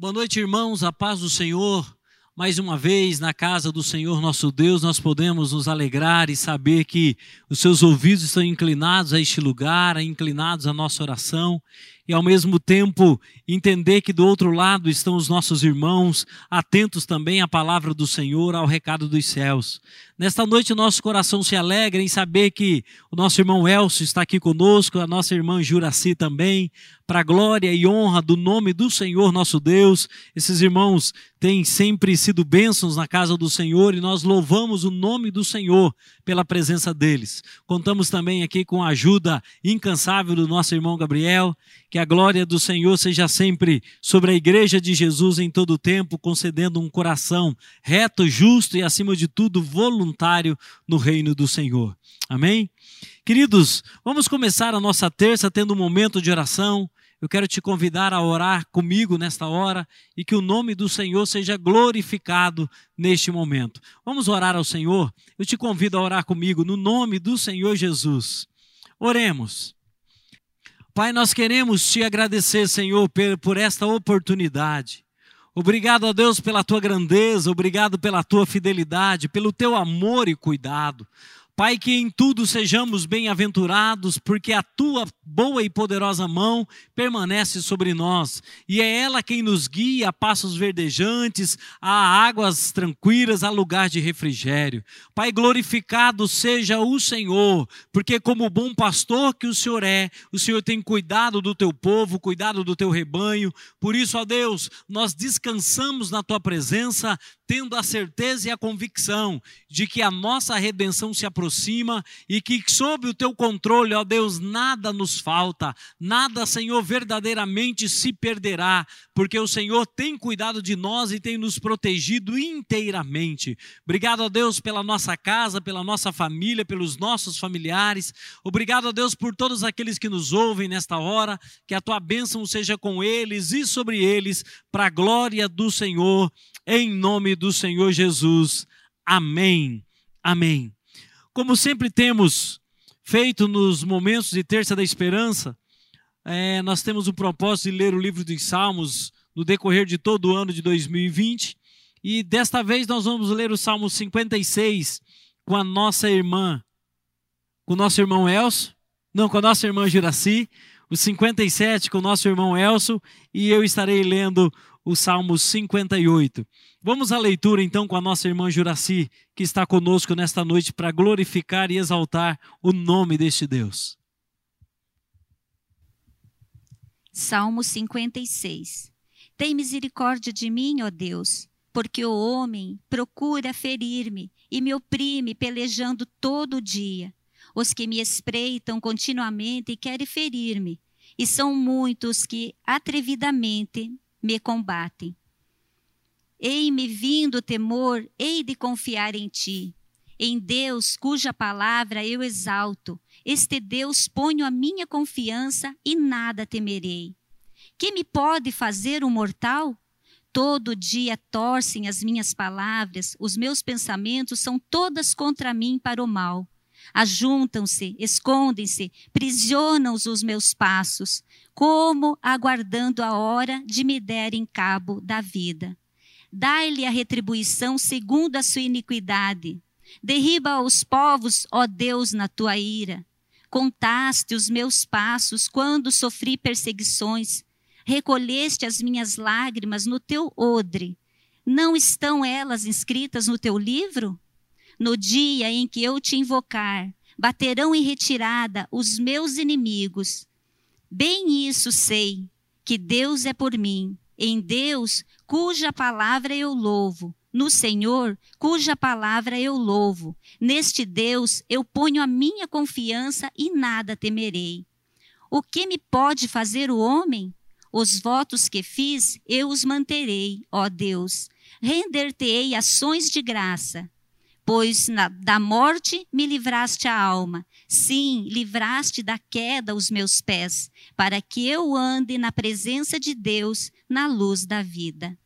Boa noite, irmãos, a paz do Senhor. Mais uma vez, na casa do Senhor nosso Deus, nós podemos nos alegrar e saber que os seus ouvidos estão inclinados a este lugar, inclinados à nossa oração, e ao mesmo tempo entender que do outro lado estão os nossos irmãos, atentos também à palavra do Senhor, ao recado dos céus. Nesta noite, nosso coração se alegra em saber que o nosso irmão Elcio está aqui conosco, a nossa irmã Juraci também, para a glória e honra do nome do Senhor nosso Deus. Esses irmãos têm sempre sido bênçãos na casa do Senhor e nós louvamos o nome do Senhor pela presença deles. Contamos também aqui com a ajuda incansável do nosso irmão Gabriel, que a glória do Senhor seja sempre sobre a igreja de Jesus em todo o tempo, concedendo um coração reto, justo e acima de tudo voluntário no reino do Senhor. Amém? Queridos, vamos começar a nossa terça tendo um momento de oração. Eu quero te convidar a orar comigo nesta hora e que o nome do Senhor seja glorificado neste momento. Vamos orar ao Senhor? Eu te convido a orar comigo no nome do Senhor Jesus. Oremos. Pai, nós queremos te agradecer, Senhor, por esta oportunidade. Obrigado a Deus pela tua grandeza, obrigado pela tua fidelidade, pelo teu amor e cuidado. Pai, que em tudo sejamos bem-aventurados, porque a tua boa e poderosa mão permanece sobre nós, e é ela quem nos guia a passos verdejantes, a águas tranquilas, a lugar de refrigério. Pai, glorificado seja o Senhor, porque como bom pastor que o Senhor é, o Senhor tem cuidado do teu povo, cuidado do teu rebanho. Por isso, ó Deus, nós descansamos na tua presença, tendo a certeza e a convicção de que a nossa redenção se aproxima e que sob o teu controle, ó Deus, nada nos falta, nada, Senhor, verdadeiramente se perderá, porque o Senhor tem cuidado de nós e tem nos protegido inteiramente. Obrigado a Deus pela nossa casa, pela nossa família, pelos nossos familiares. Obrigado a Deus por todos aqueles que nos ouvem nesta hora, que a tua bênção seja com eles e sobre eles, para a glória do Senhor em nome do Senhor Jesus. Amém. Amém. Como sempre temos feito nos momentos de Terça da Esperança, é, nós temos o propósito de ler o livro dos Salmos no decorrer de todo o ano de 2020. E desta vez nós vamos ler o Salmo 56 com a nossa irmã, com o nosso irmão Elcio, não, com a nossa irmã Juraci, o 57 com o nosso irmão Elcio, e eu estarei lendo o Salmo 58. Vamos à leitura então com a nossa irmã Juraci, que está conosco nesta noite para glorificar e exaltar o nome deste Deus. Salmo 56 Tem misericórdia de mim, ó Deus, porque o homem procura ferir-me e me oprime pelejando todo o dia. Os que me espreitam continuamente querem ferir-me, e são muitos que atrevidamente me combatem. Ei-me vindo o temor, hei de confiar em ti. Em Deus, cuja palavra eu exalto, este Deus ponho a minha confiança e nada temerei. Que me pode fazer um mortal? Todo dia torcem as minhas palavras, os meus pensamentos são todas contra mim para o mal. Ajuntam-se, escondem-se, prisionam os meus passos, como aguardando a hora de me derem cabo da vida. Dai-lhe a retribuição segundo a sua iniquidade. Derriba os povos, ó Deus, na tua ira. Contaste os meus passos quando sofri perseguições. Recolheste as minhas lágrimas no teu odre. Não estão elas inscritas no teu livro? No dia em que eu te invocar, baterão em retirada os meus inimigos Bem isso sei, que Deus é por mim, em Deus, cuja palavra eu louvo, no Senhor, cuja palavra eu louvo. Neste Deus eu ponho a minha confiança e nada temerei. O que me pode fazer o homem? Os votos que fiz, eu os manterei, ó Deus. Render-te-ei ações de graça pois na, da morte me livraste a alma. Sim, livraste da queda os meus pés, para que eu ande na presença de Deus, na luz da vida.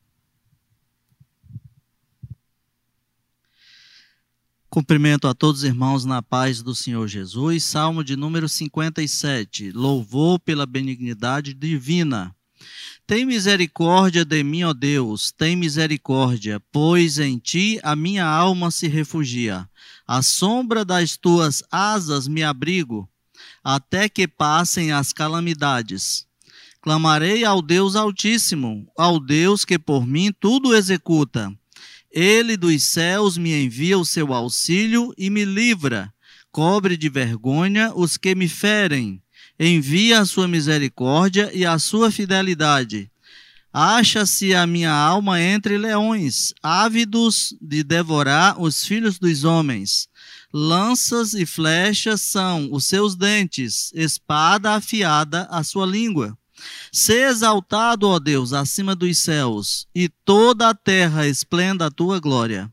Cumprimento a todos os irmãos na paz do Senhor Jesus. Salmo de número 57. Louvor pela benignidade divina. Tem misericórdia de mim, ó Deus, tem misericórdia, pois em ti a minha alma se refugia. À sombra das tuas asas me abrigo, até que passem as calamidades. Clamarei ao Deus Altíssimo, ao Deus que por mim tudo executa. Ele dos céus me envia o seu auxílio e me livra. Cobre de vergonha os que me ferem. Envia a sua misericórdia e a sua fidelidade. Acha-se a minha alma entre leões, ávidos de devorar os filhos dos homens. Lanças e flechas são os seus dentes, espada afiada a sua língua. Sê exaltado, ó Deus, acima dos céus, e toda a terra esplenda a tua glória.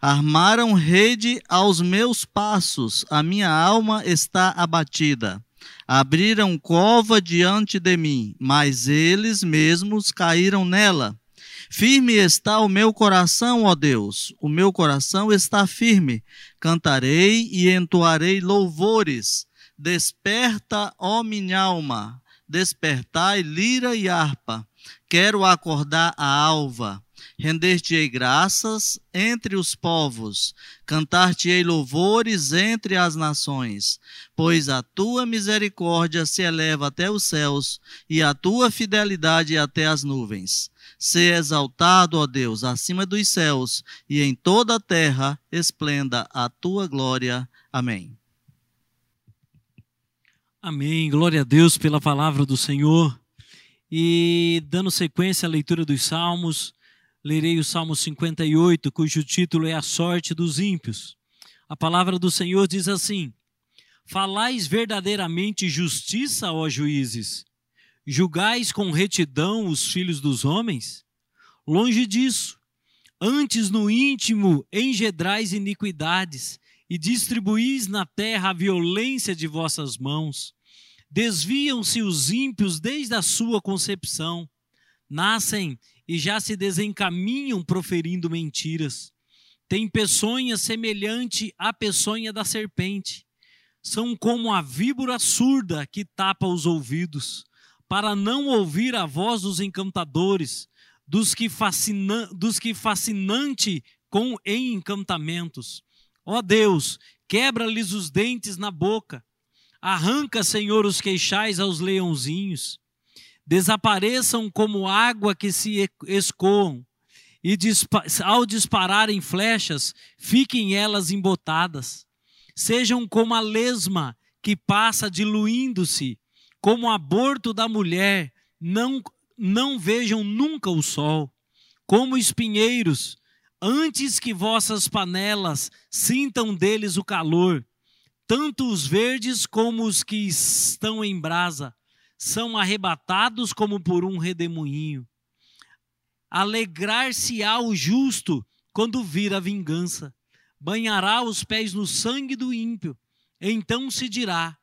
Armaram rede aos meus passos, a minha alma está abatida. Abriram cova diante de mim, mas eles mesmos caíram nela. Firme está o meu coração, ó Deus, o meu coração está firme. Cantarei e entoarei louvores. Desperta, ó minha alma, despertai lira e harpa. Quero acordar a alva. Render-te-ei graças entre os povos, cantar-te-ei louvores entre as nações, pois a tua misericórdia se eleva até os céus e a tua fidelidade até as nuvens. Se exaltado, ó Deus, acima dos céus e em toda a terra esplenda a tua glória. Amém. Amém. Glória a Deus pela palavra do Senhor. E dando sequência à leitura dos Salmos, lerei o Salmo 58, cujo título é A Sorte dos Ímpios. A palavra do Senhor diz assim: Falais verdadeiramente justiça, ó juízes? Julgais com retidão os filhos dos homens? Longe disso. Antes no íntimo engedrais iniquidades e distribuís na terra a violência de vossas mãos. Desviam-se os ímpios desde a sua concepção, nascem e já se desencaminham proferindo mentiras. Tem peçonha semelhante à peçonha da serpente. São como a víbora surda que tapa os ouvidos, para não ouvir a voz dos encantadores, dos que, fascina, dos que fascinante com em encantamentos. Ó Deus, quebra-lhes os dentes na boca. Arranca, Senhor, os queixais aos leãozinhos. Desapareçam como água que se escoam. E ao dispararem flechas, fiquem elas embotadas. Sejam como a lesma que passa diluindo-se, como o aborto da mulher, não, não vejam nunca o sol. Como espinheiros, antes que vossas panelas sintam deles o calor, tanto os verdes como os que estão em brasa são arrebatados como por um redemoinho. Alegrar-se-á o justo quando vir a vingança, banhará os pés no sangue do ímpio. Então se dirá: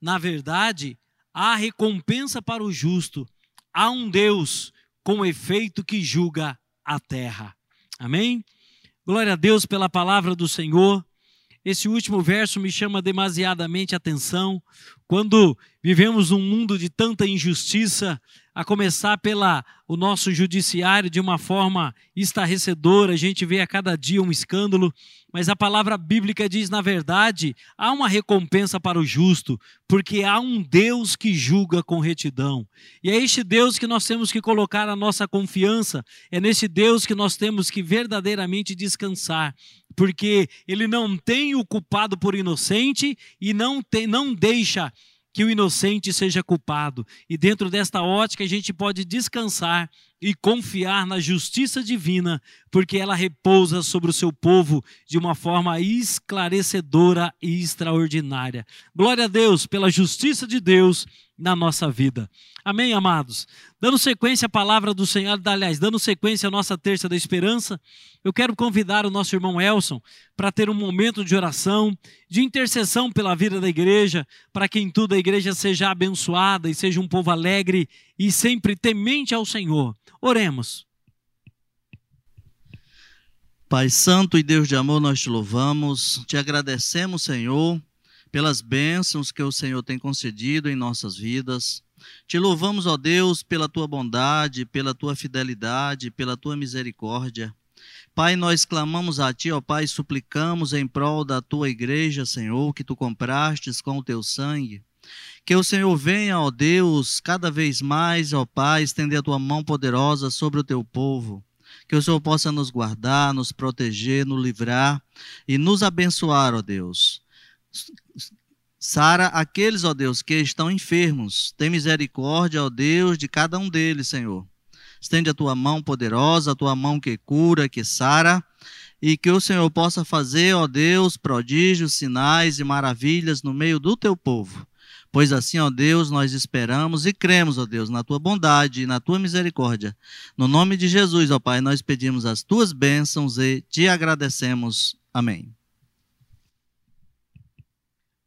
na verdade, há recompensa para o justo, há um Deus com efeito que julga a terra. Amém? Glória a Deus pela palavra do Senhor. Esse último verso me chama demasiadamente atenção. Quando vivemos num mundo de tanta injustiça, a começar pela o nosso judiciário de uma forma estarrecedora, a gente vê a cada dia um escândalo, mas a palavra bíblica diz, na verdade, há uma recompensa para o justo, porque há um Deus que julga com retidão. E é este Deus que nós temos que colocar a nossa confiança, é nesse Deus que nós temos que verdadeiramente descansar, porque ele não tem o culpado por inocente e não tem não deixa que o inocente seja culpado. E dentro desta ótica a gente pode descansar e confiar na justiça divina, porque ela repousa sobre o seu povo de uma forma esclarecedora e extraordinária. Glória a Deus pela justiça de Deus na nossa vida. Amém, amados? Dando sequência à palavra do Senhor, aliás, dando sequência à nossa terça da esperança, eu quero convidar o nosso irmão Elson para ter um momento de oração, de intercessão pela vida da igreja, para que em tudo a igreja seja abençoada e seja um povo alegre e sempre temente ao Senhor. Oremos. Pai Santo e Deus de amor, nós te louvamos, te agradecemos, Senhor, pelas bênçãos que o Senhor tem concedido em nossas vidas. Te louvamos, ó Deus, pela tua bondade, pela tua fidelidade, pela tua misericórdia. Pai, nós clamamos a Ti, ó Pai, suplicamos em prol da Tua igreja, Senhor, que Tu comprastes com o Teu sangue. Que o Senhor venha, ó Deus, cada vez mais, ó Pai, estender a Tua mão poderosa sobre o Teu povo. Que o Senhor possa nos guardar, nos proteger, nos livrar e nos abençoar, ó Deus. Sara aqueles, ó Deus, que estão enfermos. Tem misericórdia, ó Deus, de cada um deles, Senhor. Estende a tua mão poderosa, a tua mão que cura, que sara, e que o Senhor possa fazer, ó Deus, prodígios, sinais e maravilhas no meio do teu povo. Pois assim, ó Deus, nós esperamos e cremos, ó Deus, na tua bondade e na tua misericórdia. No nome de Jesus, ó Pai, nós pedimos as tuas bênçãos e te agradecemos. Amém.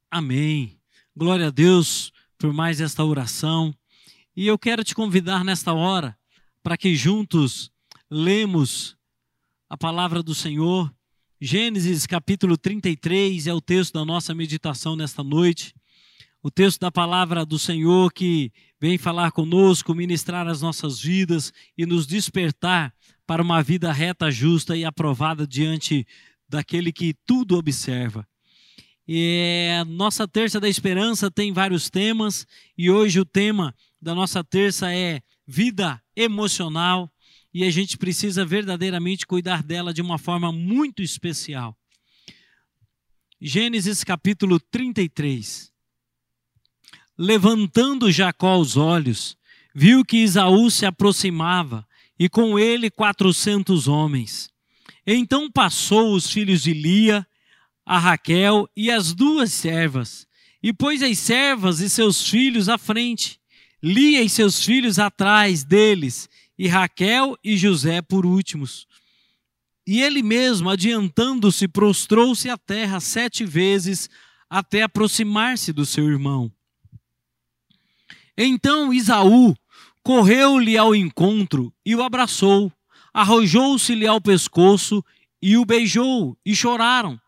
Amém. Glória a Deus por mais esta oração. E eu quero te convidar nesta hora para que juntos lemos a palavra do Senhor. Gênesis capítulo 33 é o texto da nossa meditação nesta noite. O texto da palavra do Senhor que vem falar conosco, ministrar as nossas vidas e nos despertar para uma vida reta, justa e aprovada diante daquele que tudo observa. E a nossa terça da esperança tem vários temas e hoje o tema da nossa terça é vida emocional e a gente precisa verdadeiramente cuidar dela de uma forma muito especial. Gênesis capítulo 33. Levantando Jacó os olhos, viu que Isaú se aproximava e com ele quatrocentos homens. Então passou os filhos de Lia, a Raquel e as duas servas, e pôs as servas e seus filhos à frente Lia e seus filhos atrás deles, e Raquel e José por últimos. E ele mesmo, adiantando-se, prostrou-se à terra sete vezes até aproximar-se do seu irmão. Então Isaú correu-lhe ao encontro e o abraçou, arrojou-se-lhe ao pescoço e o beijou, e choraram.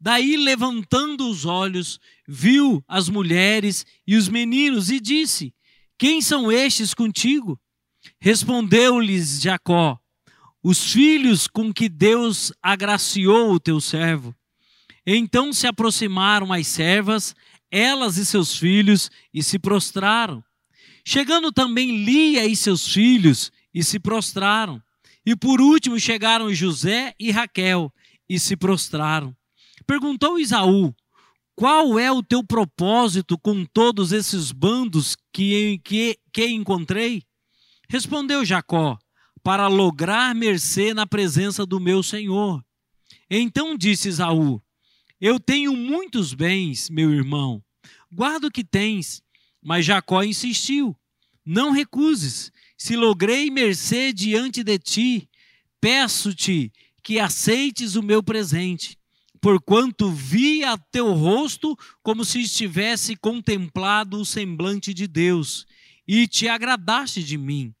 Daí, levantando os olhos, viu as mulheres e os meninos e disse: quem são estes contigo? Respondeu-lhes Jacó: Os filhos com que Deus agraciou o teu servo. Então se aproximaram as servas, elas e seus filhos, e se prostraram. Chegando também Lia e seus filhos, e se prostraram. E por último chegaram José e Raquel, e se prostraram. Perguntou Isaú: qual é o teu propósito com todos esses bandos que, que, que encontrei? Respondeu Jacó: Para lograr mercê na presença do meu senhor. Então disse Esaú: Eu tenho muitos bens, meu irmão. Guarda o que tens. Mas Jacó insistiu: Não recuses. Se logrei mercê diante de ti, peço-te que aceites o meu presente porquanto vi a teu rosto como se estivesse contemplado o semblante de Deus, e te agradaste de mim.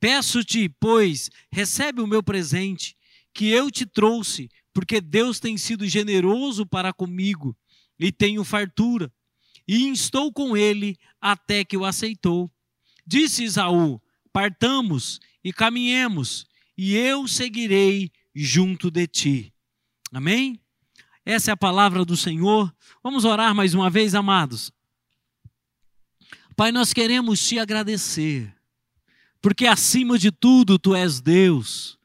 Peço-te, pois, recebe o meu presente, que eu te trouxe, porque Deus tem sido generoso para comigo, e tenho fartura. E estou com ele até que o aceitou. Disse Isaú: Partamos e caminhemos, e eu seguirei junto de ti. Amém? Essa é a palavra do Senhor. Vamos orar mais uma vez, amados. Pai, nós queremos te agradecer, porque acima de tudo tu és Deus.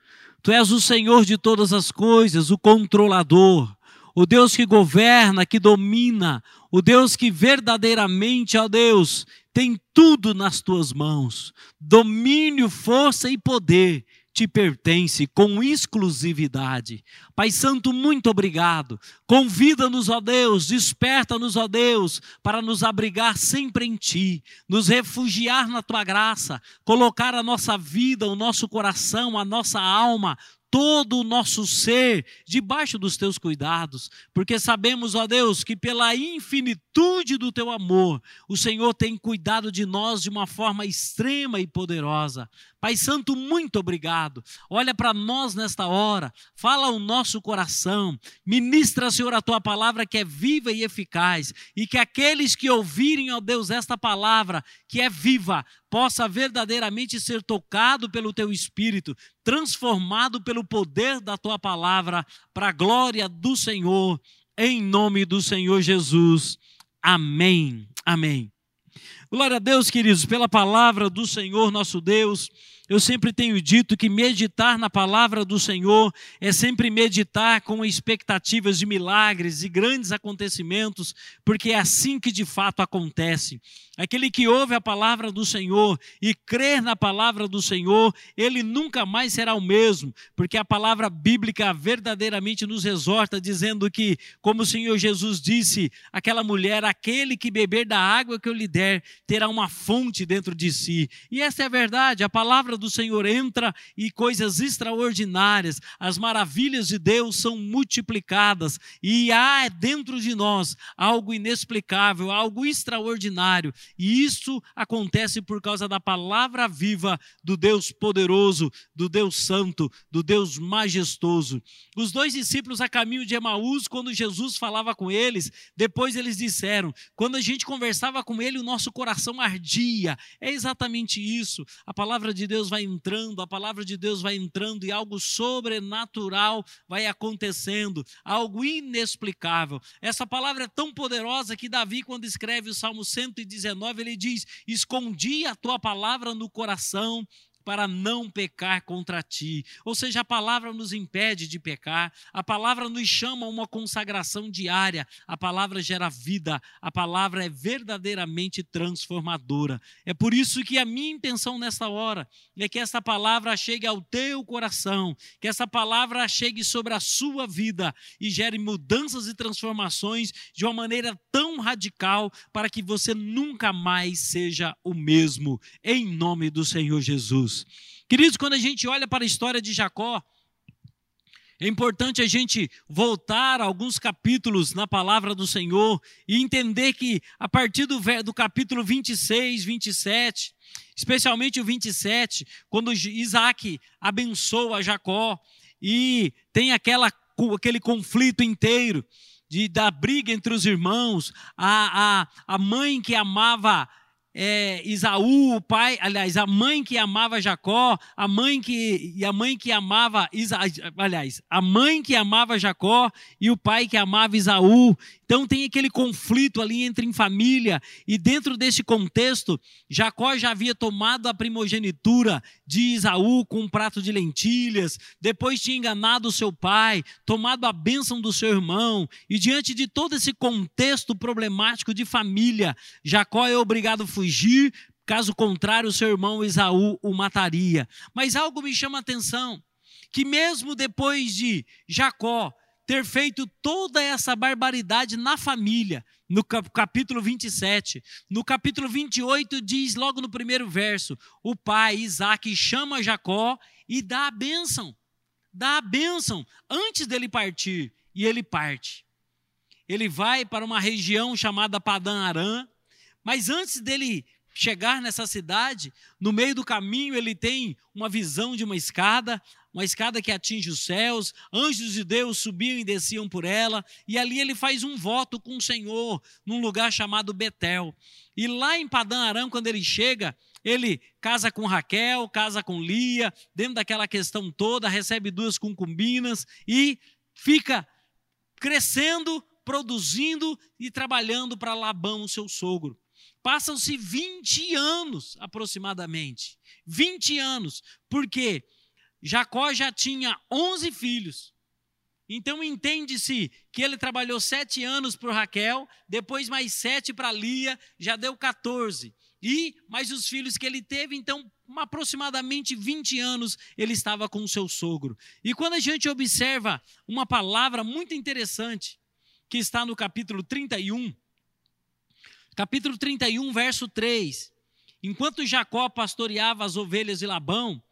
Tu és o Senhor de todas as coisas, o controlador, o Deus que governa, que domina, o Deus que verdadeiramente, ó Deus, tem tudo nas tuas mãos. Domínio, força e poder te pertence com exclusividade. Pai Santo, muito obrigado. Convida-nos, ó Deus, desperta-nos, ó Deus, para nos abrigar sempre em Ti, nos refugiar na Tua graça, colocar a nossa vida, o nosso coração, a nossa alma todo o nosso ser debaixo dos teus cuidados, porque sabemos, ó Deus, que pela infinitude do teu amor, o Senhor tem cuidado de nós de uma forma extrema e poderosa. Pai Santo, muito obrigado. Olha para nós nesta hora, fala o nosso coração, ministra, Senhor, a tua palavra que é viva e eficaz, e que aqueles que ouvirem, ó Deus, esta palavra que é viva, possa verdadeiramente ser tocado pelo teu espírito, transformado pelo poder da tua palavra, para a glória do Senhor, em nome do Senhor Jesus. Amém. Amém. Glória a Deus, queridos, pela palavra do Senhor nosso Deus. Eu sempre tenho dito que meditar na palavra do Senhor é sempre meditar com expectativas de milagres e grandes acontecimentos, porque é assim que de fato acontece. Aquele que ouve a palavra do Senhor e crer na palavra do Senhor, ele nunca mais será o mesmo, porque a palavra bíblica verdadeiramente nos exorta, dizendo que, como o Senhor Jesus disse, aquela mulher, aquele que beber da água que eu lhe der, terá uma fonte dentro de si. E essa é a verdade, a palavra do Senhor entra e coisas extraordinárias, as maravilhas de Deus são multiplicadas, e há dentro de nós algo inexplicável, algo extraordinário e isso acontece por causa da palavra viva do Deus poderoso, do Deus santo, do Deus majestoso. Os dois discípulos a caminho de Emaús, quando Jesus falava com eles, depois eles disseram: quando a gente conversava com ele, o nosso coração ardia. É exatamente isso. A palavra de Deus vai entrando, a palavra de Deus vai entrando e algo sobrenatural vai acontecendo, algo inexplicável. Essa palavra é tão poderosa que Davi, quando escreve o Salmo 119, 19, ele diz: Escondi a tua palavra no coração para não pecar contra ti. Ou seja, a palavra nos impede de pecar, a palavra nos chama a uma consagração diária, a palavra gera vida, a palavra é verdadeiramente transformadora. É por isso que a minha intenção nesta hora é que essa palavra chegue ao teu coração, que essa palavra chegue sobre a sua vida e gere mudanças e transformações de uma maneira tão radical para que você nunca mais seja o mesmo, em nome do Senhor Jesus. Queridos, quando a gente olha para a história de Jacó, é importante a gente voltar alguns capítulos na palavra do Senhor e entender que a partir do, do capítulo 26, 27, especialmente o 27, quando Isaac abençoa Jacó e tem aquela, aquele conflito inteiro de, da briga entre os irmãos, a, a, a mãe que amava é, Isaú, o pai, aliás, a mãe que amava Jacó, a mãe que e a mãe que amava Isa, aliás, a mãe que amava Jacó e o pai que amava Isaú. Então tem aquele conflito ali entre em família, e dentro desse contexto, Jacó já havia tomado a primogenitura de Isaú com um prato de lentilhas, depois tinha enganado o seu pai, tomado a bênção do seu irmão, e diante de todo esse contexto problemático de família, Jacó é obrigado a fugir, caso contrário, seu irmão Isaú o mataria. Mas algo me chama a atenção, que mesmo depois de Jacó ter feito toda essa barbaridade na família, no capítulo 27. No capítulo 28 diz, logo no primeiro verso, o pai Isaac chama Jacó e dá a bênção. Dá a bênção antes dele partir. E ele parte. Ele vai para uma região chamada Padã Arã, mas antes dele chegar nessa cidade, no meio do caminho ele tem uma visão de uma escada, uma escada que atinge os céus, anjos de Deus subiam e desciam por ela, e ali ele faz um voto com o Senhor, num lugar chamado Betel. E lá em Padã Arã, quando ele chega, ele casa com Raquel, casa com Lia, dentro daquela questão toda, recebe duas concubinas e fica crescendo, produzindo e trabalhando para Labão, o seu sogro. Passam-se 20 anos aproximadamente. 20 anos. Por quê? Jacó já tinha 11 filhos. Então entende-se que ele trabalhou sete anos para Raquel, depois mais sete para Lia, já deu 14. E mais os filhos que ele teve, então aproximadamente 20 anos ele estava com o seu sogro. E quando a gente observa uma palavra muito interessante, que está no capítulo 31, capítulo 31, verso 3. Enquanto Jacó pastoreava as ovelhas de Labão,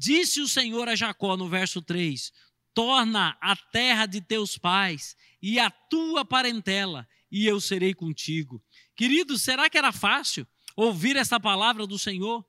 Disse o Senhor a Jacó no verso 3: Torna a terra de teus pais e a tua parentela, e eu serei contigo. Queridos, será que era fácil ouvir essa palavra do Senhor?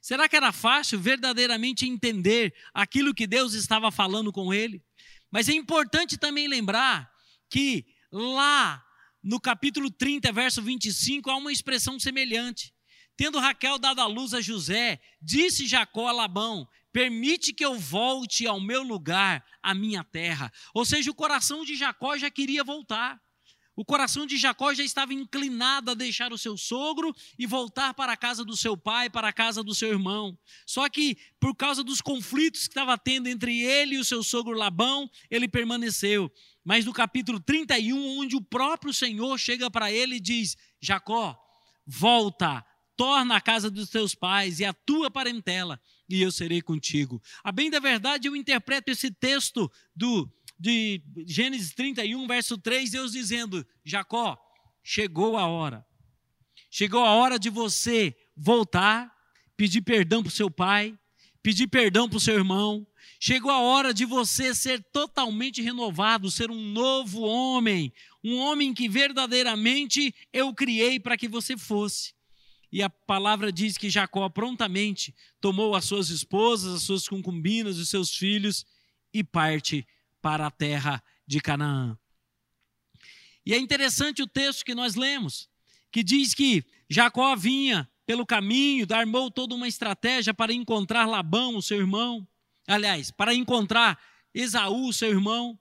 Será que era fácil verdadeiramente entender aquilo que Deus estava falando com ele? Mas é importante também lembrar que lá no capítulo 30, verso 25, há uma expressão semelhante. Tendo Raquel dado a luz a José, disse Jacó a Labão: Permite que eu volte ao meu lugar, à minha terra. Ou seja, o coração de Jacó já queria voltar. O coração de Jacó já estava inclinado a deixar o seu sogro e voltar para a casa do seu pai, para a casa do seu irmão. Só que, por causa dos conflitos que estava tendo entre ele e o seu sogro Labão, ele permaneceu. Mas no capítulo 31, onde o próprio Senhor chega para ele e diz: Jacó, volta, torna a casa dos teus pais e a tua parentela, e eu serei contigo. A bem da verdade, eu interpreto esse texto do de Gênesis 31, verso 3, Deus dizendo: Jacó, chegou a hora. Chegou a hora de você voltar, pedir perdão para o seu pai, pedir perdão para o seu irmão. Chegou a hora de você ser totalmente renovado, ser um novo homem, um homem que verdadeiramente eu criei para que você fosse. E a palavra diz que Jacó prontamente tomou as suas esposas, as suas concubinas, os seus filhos e parte para a terra de Canaã. E é interessante o texto que nós lemos, que diz que Jacó vinha pelo caminho, armou toda uma estratégia para encontrar Labão, o seu irmão. Aliás, para encontrar Esaú, seu irmão.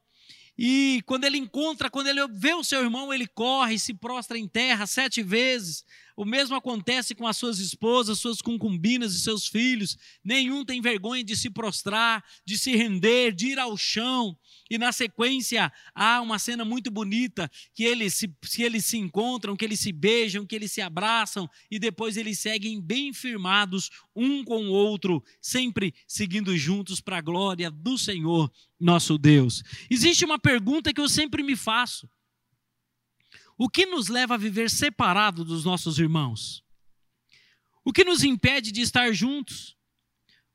E quando ele encontra, quando ele vê o seu irmão, ele corre, se prostra em terra sete vezes, o mesmo acontece com as suas esposas, suas concubinas e seus filhos. Nenhum tem vergonha de se prostrar, de se render, de ir ao chão. E na sequência há uma cena muito bonita que eles se, eles se encontram, que eles se beijam, que eles se abraçam e depois eles seguem bem firmados um com o outro, sempre seguindo juntos para a glória do Senhor nosso Deus. Existe uma pergunta que eu sempre me faço. O que nos leva a viver separado dos nossos irmãos? O que nos impede de estar juntos?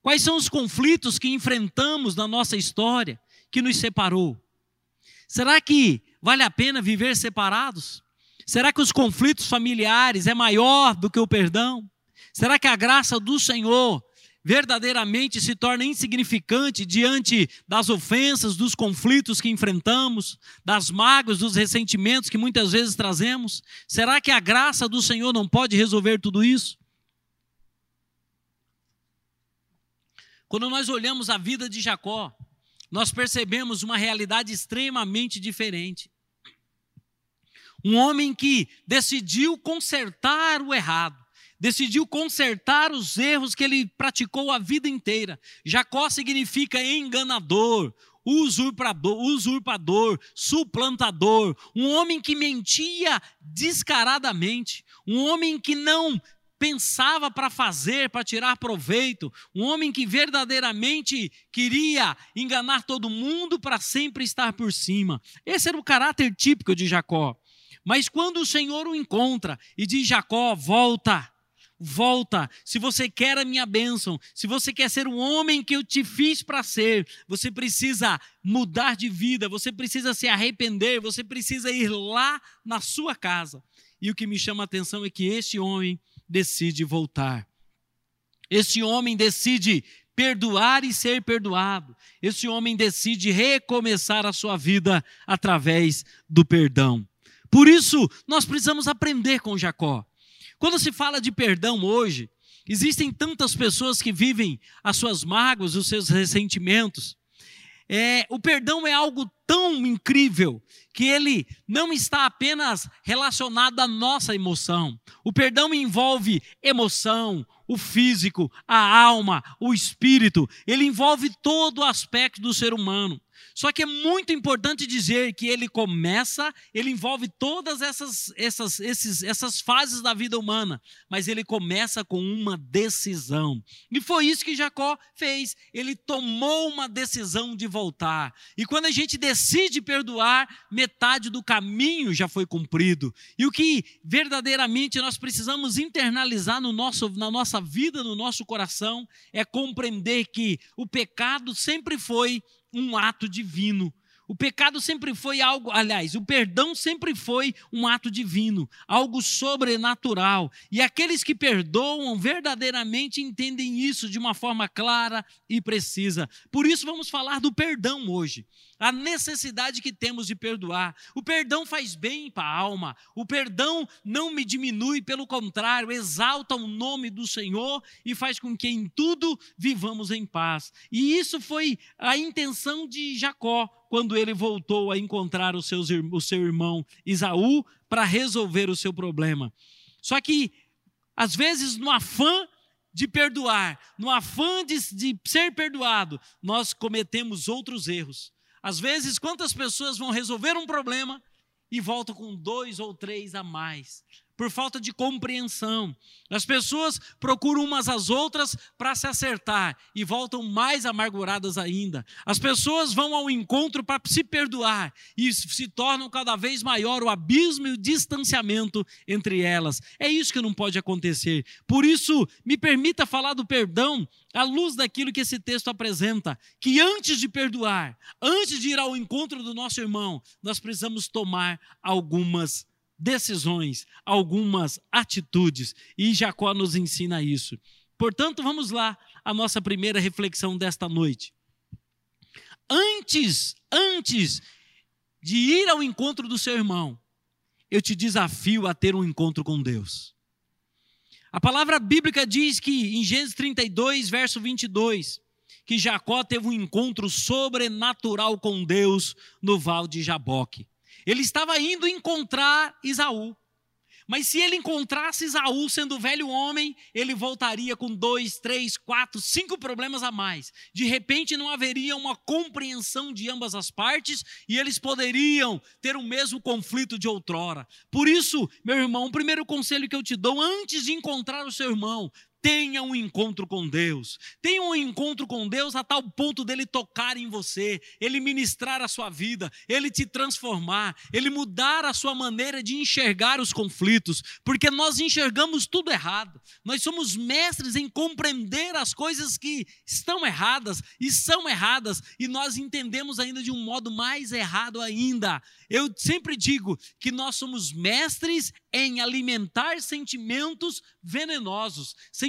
Quais são os conflitos que enfrentamos na nossa história que nos separou? Será que vale a pena viver separados? Será que os conflitos familiares é maior do que o perdão? Será que a graça do Senhor verdadeiramente se torna insignificante diante das ofensas, dos conflitos que enfrentamos, das mágoas, dos ressentimentos que muitas vezes trazemos? Será que a graça do Senhor não pode resolver tudo isso? Quando nós olhamos a vida de Jacó, nós percebemos uma realidade extremamente diferente. Um homem que decidiu consertar o errado decidiu consertar os erros que ele praticou a vida inteira. Jacó significa enganador, usurpador, usurpador, suplantador, um homem que mentia descaradamente, um homem que não pensava para fazer, para tirar proveito, um homem que verdadeiramente queria enganar todo mundo para sempre estar por cima. Esse era o caráter típico de Jacó. Mas quando o Senhor o encontra e diz: Jacó, volta, Volta. Se você quer a minha bênção, se você quer ser o homem que eu te fiz para ser, você precisa mudar de vida, você precisa se arrepender, você precisa ir lá na sua casa. E o que me chama a atenção é que este homem decide voltar. Este homem decide perdoar e ser perdoado. Esse homem decide recomeçar a sua vida através do perdão. Por isso, nós precisamos aprender com Jacó. Quando se fala de perdão hoje, existem tantas pessoas que vivem as suas mágoas, os seus ressentimentos. É, o perdão é algo tão incrível que ele não está apenas relacionado à nossa emoção. O perdão envolve emoção, o físico, a alma, o espírito. Ele envolve todo o aspecto do ser humano. Só que é muito importante dizer que ele começa, ele envolve todas essas, essas, esses, essas fases da vida humana, mas ele começa com uma decisão. E foi isso que Jacó fez. Ele tomou uma decisão de voltar. E quando a gente decide perdoar, metade do caminho já foi cumprido. E o que verdadeiramente nós precisamos internalizar no nosso, na nossa vida, no nosso coração, é compreender que o pecado sempre foi um ato divino. O pecado sempre foi algo, aliás, o perdão sempre foi um ato divino, algo sobrenatural. E aqueles que perdoam verdadeiramente entendem isso de uma forma clara e precisa. Por isso vamos falar do perdão hoje a necessidade que temos de perdoar. O perdão faz bem para a alma, o perdão não me diminui, pelo contrário, exalta o nome do Senhor e faz com que em tudo vivamos em paz. E isso foi a intenção de Jacó quando ele voltou a encontrar o, seus, o seu irmão Isaú para resolver o seu problema. Só que, às vezes, no afã de perdoar, no afã de, de ser perdoado, nós cometemos outros erros às vezes, quantas pessoas vão resolver um problema e voltam com dois ou três a mais? Por falta de compreensão. As pessoas procuram umas às outras para se acertar e voltam mais amarguradas ainda. As pessoas vão ao encontro para se perdoar e se tornam cada vez maior o abismo e o distanciamento entre elas. É isso que não pode acontecer. Por isso, me permita falar do perdão à luz daquilo que esse texto apresenta, que antes de perdoar, antes de ir ao encontro do nosso irmão, nós precisamos tomar algumas decisões, algumas atitudes, e Jacó nos ensina isso. Portanto, vamos lá, a nossa primeira reflexão desta noite. Antes, antes de ir ao encontro do seu irmão, eu te desafio a ter um encontro com Deus. A palavra bíblica diz que em Gênesis 32, verso 22, que Jacó teve um encontro sobrenatural com Deus no val de Jaboque. Ele estava indo encontrar Isaú. Mas se ele encontrasse Isaú sendo velho homem, ele voltaria com dois, três, quatro, cinco problemas a mais. De repente não haveria uma compreensão de ambas as partes e eles poderiam ter o mesmo conflito de outrora. Por isso, meu irmão, o primeiro conselho que eu te dou antes de encontrar o seu irmão, Tenha um encontro com Deus. Tenha um encontro com Deus a tal ponto dele tocar em você, ele ministrar a sua vida, ele te transformar, ele mudar a sua maneira de enxergar os conflitos, porque nós enxergamos tudo errado. Nós somos mestres em compreender as coisas que estão erradas e são erradas, e nós entendemos ainda de um modo mais errado ainda. Eu sempre digo que nós somos mestres em alimentar sentimentos venenosos, sentimentos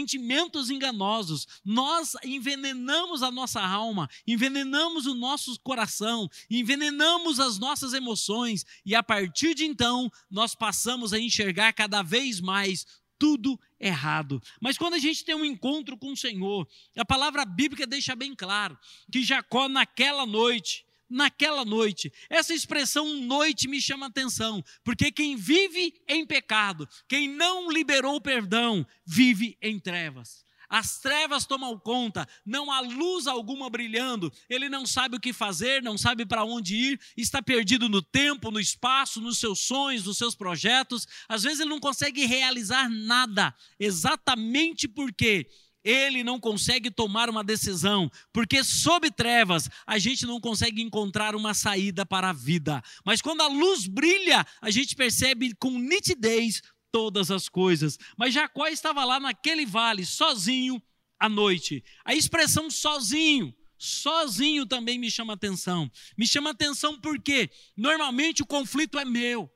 enganosos. Nós envenenamos a nossa alma, envenenamos o nosso coração, envenenamos as nossas emoções e a partir de então nós passamos a enxergar cada vez mais tudo errado. Mas quando a gente tem um encontro com o Senhor, a palavra bíblica deixa bem claro que Jacó naquela noite naquela noite. Essa expressão noite me chama atenção, porque quem vive em pecado, quem não liberou o perdão, vive em trevas. As trevas tomam conta, não há luz alguma brilhando, ele não sabe o que fazer, não sabe para onde ir, está perdido no tempo, no espaço, nos seus sonhos, nos seus projetos. Às vezes ele não consegue realizar nada, exatamente porque ele não consegue tomar uma decisão, porque sob trevas a gente não consegue encontrar uma saída para a vida. Mas quando a luz brilha, a gente percebe com nitidez todas as coisas. Mas Jacó estava lá naquele vale, sozinho, à noite. A expressão sozinho sozinho também me chama atenção. Me chama atenção porque normalmente o conflito é meu.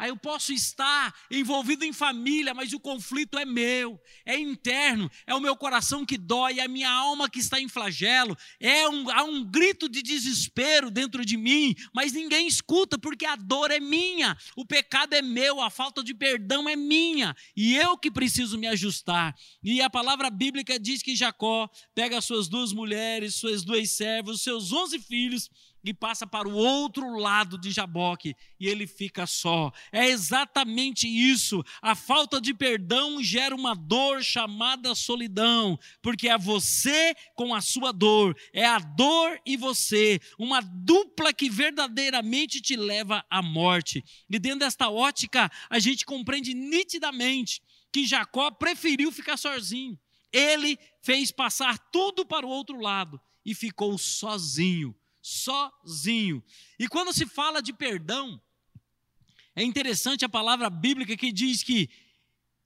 Aí eu posso estar envolvido em família, mas o conflito é meu, é interno, é o meu coração que dói, é a minha alma que está em flagelo, é um, há um grito de desespero dentro de mim, mas ninguém escuta porque a dor é minha, o pecado é meu, a falta de perdão é minha, e eu que preciso me ajustar. E a palavra bíblica diz que Jacó pega suas duas mulheres, suas duas servas, seus onze filhos, e passa para o outro lado de Jaboque e ele fica só. É exatamente isso. A falta de perdão gera uma dor chamada solidão, porque é você com a sua dor, é a dor e você, uma dupla que verdadeiramente te leva à morte. E dentro desta ótica, a gente compreende nitidamente que Jacó preferiu ficar sozinho. Ele fez passar tudo para o outro lado e ficou sozinho sozinho. E quando se fala de perdão, é interessante a palavra bíblica que diz que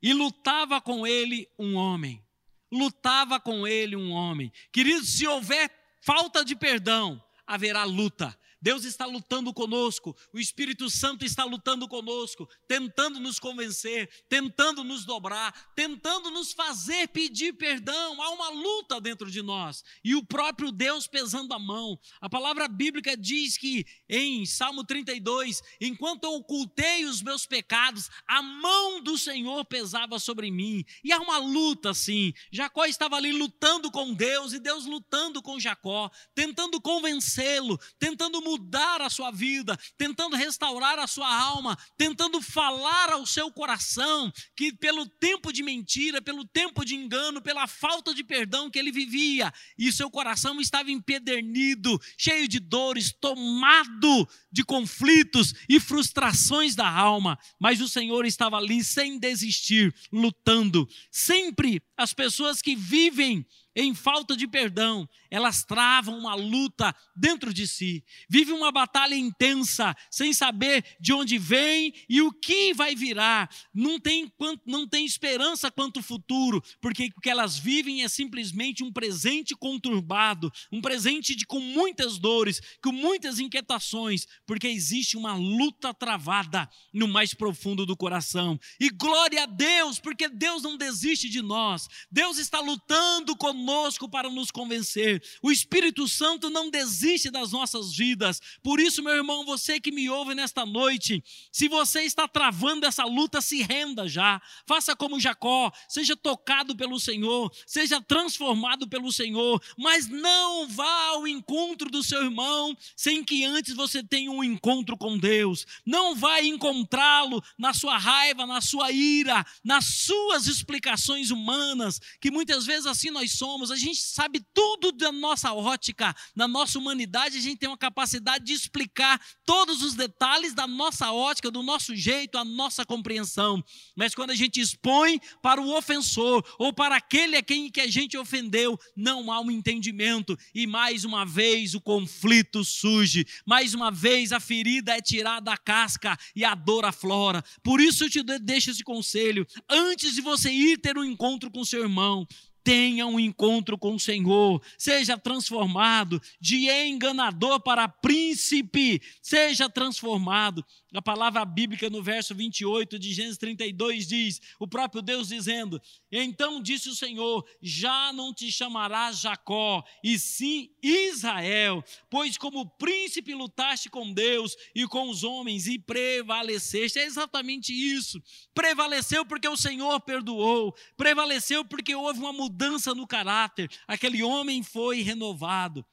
e lutava com ele um homem. Lutava com ele um homem. Queridos, se houver falta de perdão, haverá luta. Deus está lutando conosco, o Espírito Santo está lutando conosco, tentando nos convencer, tentando nos dobrar, tentando nos fazer pedir perdão. Há uma luta dentro de nós e o próprio Deus pesando a mão. A palavra bíblica diz que em Salmo 32, enquanto eu ocultei os meus pecados, a mão do Senhor pesava sobre mim. E há uma luta assim. Jacó estava ali lutando com Deus e Deus lutando com Jacó, tentando convencê-lo, tentando mudar mudar a sua vida, tentando restaurar a sua alma, tentando falar ao seu coração que pelo tempo de mentira, pelo tempo de engano, pela falta de perdão que ele vivia, e seu coração estava empedernido, cheio de dores, tomado de conflitos e frustrações da alma, mas o Senhor estava ali sem desistir, lutando. Sempre as pessoas que vivem em falta de perdão, elas travam uma luta dentro de si, vivem uma batalha intensa, sem saber de onde vem e o que vai virar, não tem, não tem esperança quanto ao futuro, porque o que elas vivem é simplesmente um presente conturbado, um presente de, com muitas dores, com muitas inquietações, porque existe uma luta travada no mais profundo do coração. E glória a Deus, porque Deus não desiste de nós, Deus está lutando conosco para nos convencer. O Espírito Santo não desiste das nossas vidas. Por isso, meu irmão, você que me ouve nesta noite, se você está travando essa luta, se renda já. Faça como Jacó, seja tocado pelo Senhor, seja transformado pelo Senhor, mas não vá ao encontro do seu irmão sem que antes você tenha um encontro com Deus. Não vai encontrá-lo na sua raiva, na sua ira, nas suas explicações humanas, que muitas vezes assim nós somos. A gente sabe tudo da nossa ótica, na nossa humanidade, a gente tem uma capacidade de explicar todos os detalhes da nossa ótica, do nosso jeito, a nossa compreensão. Mas quando a gente expõe para o ofensor ou para aquele a quem que a gente ofendeu, não há um entendimento e mais uma vez o conflito surge. Mais uma vez a ferida é tirada da casca e a dor aflora. Por isso eu te deixo esse conselho, antes de você ir ter um encontro com seu irmão, tenha um encontro com o Senhor, seja transformado de enganador para príncipe, seja transformado. A palavra bíblica no verso 28 de Gênesis 32 diz: o próprio Deus dizendo: Então disse o Senhor: Já não te chamarás Jacó, e sim Israel, pois como príncipe lutaste com Deus e com os homens e prevaleceste. É exatamente isso. Prevaleceu porque o Senhor perdoou, prevaleceu porque houve uma mudança no caráter, aquele homem foi renovado.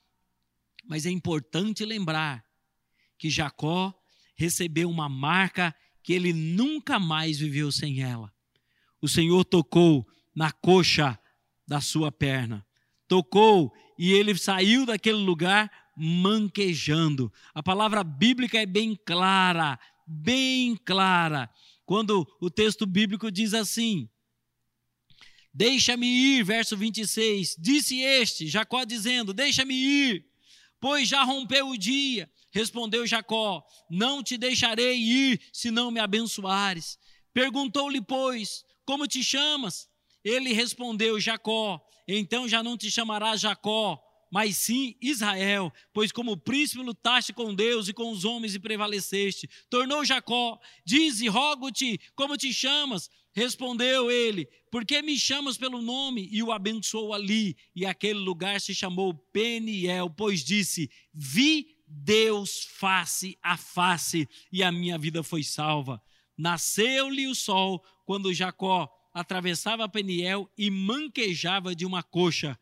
Mas é importante lembrar que Jacó recebeu uma marca que ele nunca mais viveu sem ela. O Senhor tocou na coxa da sua perna, tocou e ele saiu daquele lugar manquejando. A palavra bíblica é bem clara, bem clara. Quando o texto bíblico diz assim: Deixa-me ir, verso 26. Disse este, Jacó dizendo: Deixa-me ir, pois já rompeu o dia. Respondeu Jacó: Não te deixarei ir se não me abençoares. Perguntou-lhe, pois, como te chamas? Ele respondeu: Jacó. Então já não te chamarás Jacó, mas sim Israel, pois como príncipe lutaste com Deus e com os homens e prevaleceste. Tornou Jacó: Dize, rogo-te, como te chamas? Respondeu ele: Por que me chamas pelo nome? E o abençoou ali. E aquele lugar se chamou Peniel, pois disse: Vi Deus face a face e a minha vida foi salva. Nasceu-lhe o sol quando Jacó atravessava Peniel e manquejava de uma coxa,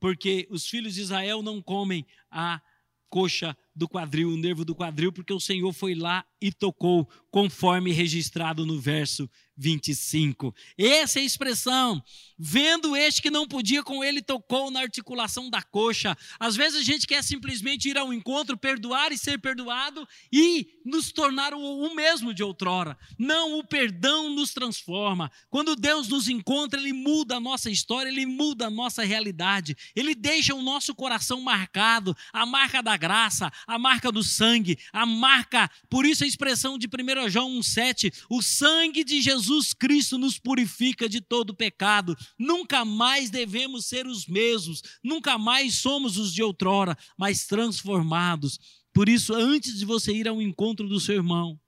porque os filhos de Israel não comem a coxa do quadril, o nervo do quadril, porque o Senhor foi lá e tocou, conforme registrado no verso 25. Essa é a expressão. Vendo este que não podia com ele, tocou na articulação da coxa. Às vezes a gente quer simplesmente ir ao encontro, perdoar e ser perdoado e nos tornar o, mesmo de outrora. Não, o perdão nos transforma. Quando Deus nos encontra, Ele muda a nossa história, Ele muda a nossa realidade. Ele deixa o nosso coração marcado, a marca da graça, a marca do sangue, a marca, por isso a expressão de 1 João 1,7, o sangue de Jesus Cristo nos purifica de todo pecado. Nunca mais devemos ser os mesmos, nunca mais somos os de outrora, mas transformados. Por isso, antes de você ir ao encontro do seu irmão,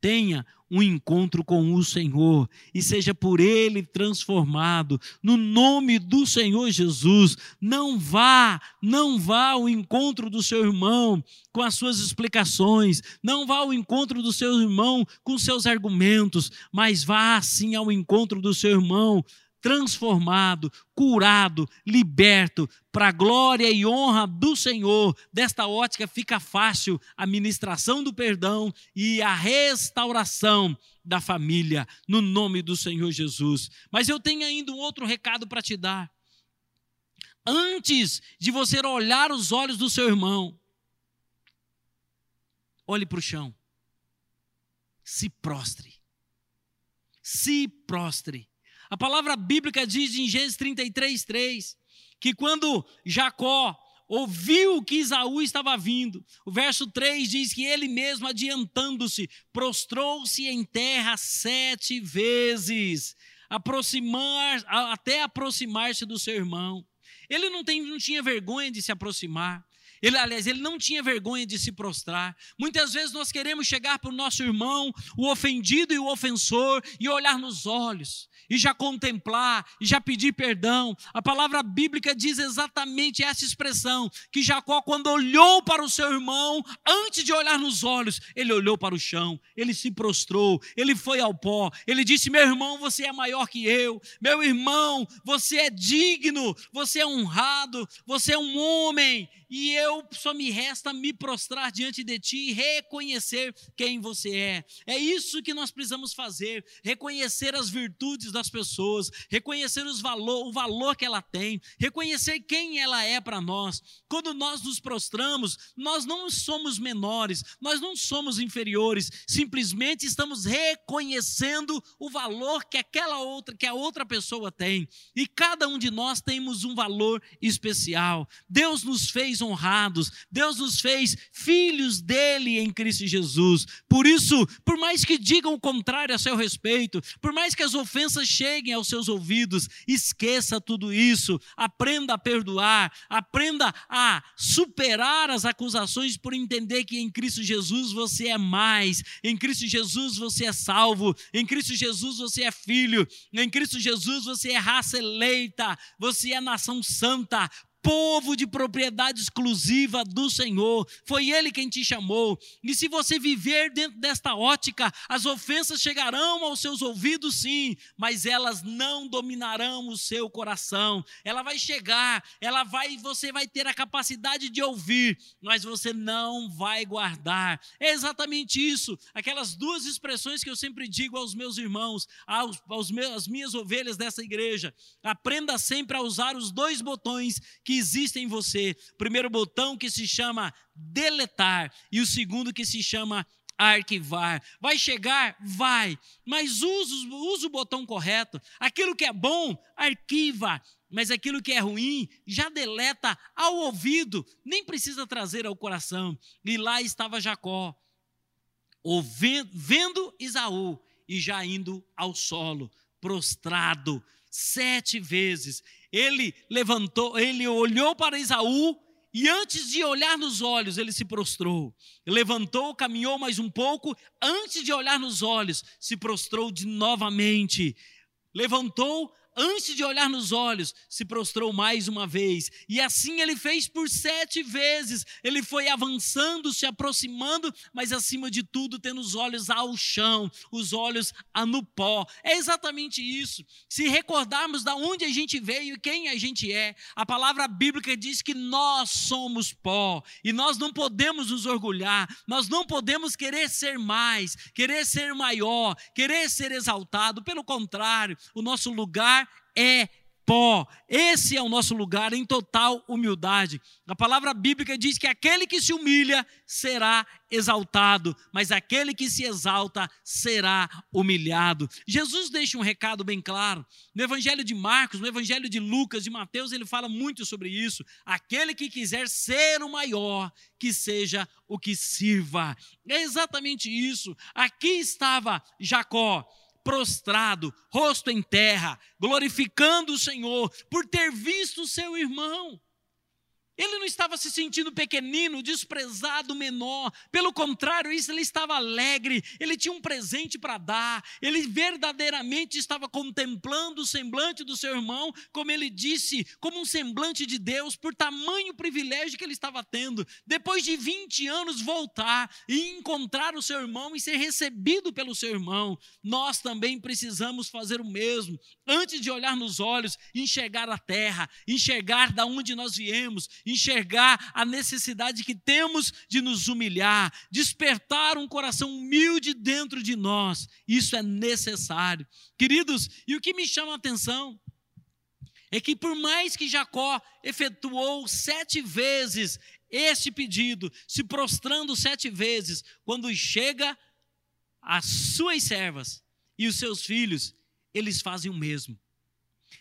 tenha um encontro com o Senhor e seja por Ele transformado, no nome do Senhor Jesus. Não vá, não vá ao encontro do seu irmão com as suas explicações, não vá ao encontro do seu irmão com seus argumentos, mas vá sim ao encontro do seu irmão transformado, curado, liberto, para a glória e honra do Senhor. Desta ótica fica fácil a ministração do perdão e a restauração da família, no nome do Senhor Jesus. Mas eu tenho ainda um outro recado para te dar. Antes de você olhar os olhos do seu irmão, olhe para o chão, se prostre, se prostre a palavra bíblica diz em Gênesis 33, 3, que quando Jacó ouviu que Isaú estava vindo, o verso 3 diz que ele mesmo, adiantando-se, prostrou-se em terra sete vezes, aproximar, até aproximar-se do seu irmão. Ele não, tem, não tinha vergonha de se aproximar. Ele, aliás, ele não tinha vergonha de se prostrar. Muitas vezes nós queremos chegar para o nosso irmão, o ofendido e o ofensor, e olhar nos olhos e já contemplar, e já pedir perdão. A palavra bíblica diz exatamente essa expressão: que Jacó, quando olhou para o seu irmão, antes de olhar nos olhos, ele olhou para o chão, ele se prostrou, ele foi ao pó, ele disse: Meu irmão, você é maior que eu, meu irmão, você é digno, você é honrado, você é um homem, e eu só me resta me prostrar diante de ti e reconhecer quem você é. É isso que nós precisamos fazer: reconhecer as virtudes das pessoas, reconhecer os valor, o valor que ela tem, reconhecer quem ela é para nós. Quando nós nos prostramos, nós não somos menores, nós não somos inferiores, simplesmente estamos reconhecendo o valor que aquela outra, que a outra pessoa tem. E cada um de nós temos um valor especial. Deus nos fez honrados, Deus nos fez filhos dele em Cristo Jesus. Por isso, por mais que digam o contrário a seu respeito, por mais que as ofensas cheguem aos seus ouvidos, esqueça tudo isso, aprenda a perdoar, aprenda a superar as acusações por entender que em Cristo Jesus você é mais, em Cristo Jesus você é salvo, em Cristo Jesus você é filho, em Cristo Jesus você é raça eleita, você é nação santa, povo de propriedade exclusiva do Senhor. Foi Ele quem te chamou. E se você viver dentro desta ótica, as ofensas chegarão aos seus ouvidos, sim, mas elas não dominarão o seu coração. Ela vai chegar, ela vai, você vai ter a capacidade de ouvir, mas você não vai guardar. É exatamente isso. Aquelas duas expressões que eu sempre digo aos meus irmãos, aos, aos meus, às minhas ovelhas dessa igreja. Aprenda sempre a usar os dois botões que que existem em você. primeiro botão que se chama deletar e o segundo que se chama arquivar. Vai chegar? Vai. Mas use, use o botão correto. Aquilo que é bom, arquiva. Mas aquilo que é ruim, já deleta ao ouvido. Nem precisa trazer ao coração. E lá estava Jacó, vendo, vendo Isaú e já indo ao solo, prostrado, sete vezes. Ele levantou, ele olhou para Isaú e antes de olhar nos olhos, ele se prostrou. Levantou, caminhou mais um pouco, antes de olhar nos olhos, se prostrou de novamente. Levantou, antes de olhar nos olhos, se prostrou mais uma vez. E assim ele fez por sete vezes. Ele foi avançando, se aproximando, mas acima de tudo, tendo os olhos ao chão, os olhos no pó. É exatamente isso. Se recordarmos da onde a gente veio e quem a gente é, a palavra bíblica diz que nós somos pó e nós não podemos nos orgulhar, nós não podemos querer ser mais, querer ser maior, querer ser exaltado. Pelo contrário, o nosso lugar é pó. Esse é o nosso lugar em total humildade. A palavra bíblica diz que aquele que se humilha será exaltado, mas aquele que se exalta será humilhado. Jesus deixa um recado bem claro. No Evangelho de Marcos, no Evangelho de Lucas, de Mateus, ele fala muito sobre isso. Aquele que quiser ser o maior, que seja o que sirva. É exatamente isso. Aqui estava Jacó prostrado, rosto em terra, glorificando o Senhor por ter visto o seu irmão. Ele não estava se sentindo pequenino, desprezado, menor. Pelo contrário, isso ele estava alegre. Ele tinha um presente para dar. Ele verdadeiramente estava contemplando o semblante do seu irmão, como ele disse, como um semblante de Deus, por tamanho privilégio que ele estava tendo. Depois de 20 anos voltar e encontrar o seu irmão e ser recebido pelo seu irmão, nós também precisamos fazer o mesmo. Antes de olhar nos olhos, enxergar a terra, enxergar da onde nós viemos enxergar a necessidade que temos de nos humilhar, despertar um coração humilde dentro de nós. Isso é necessário. Queridos, e o que me chama a atenção é que, por mais que Jacó efetuou sete vezes este pedido, se prostrando sete vezes, quando chega as suas servas e os seus filhos, eles fazem o mesmo.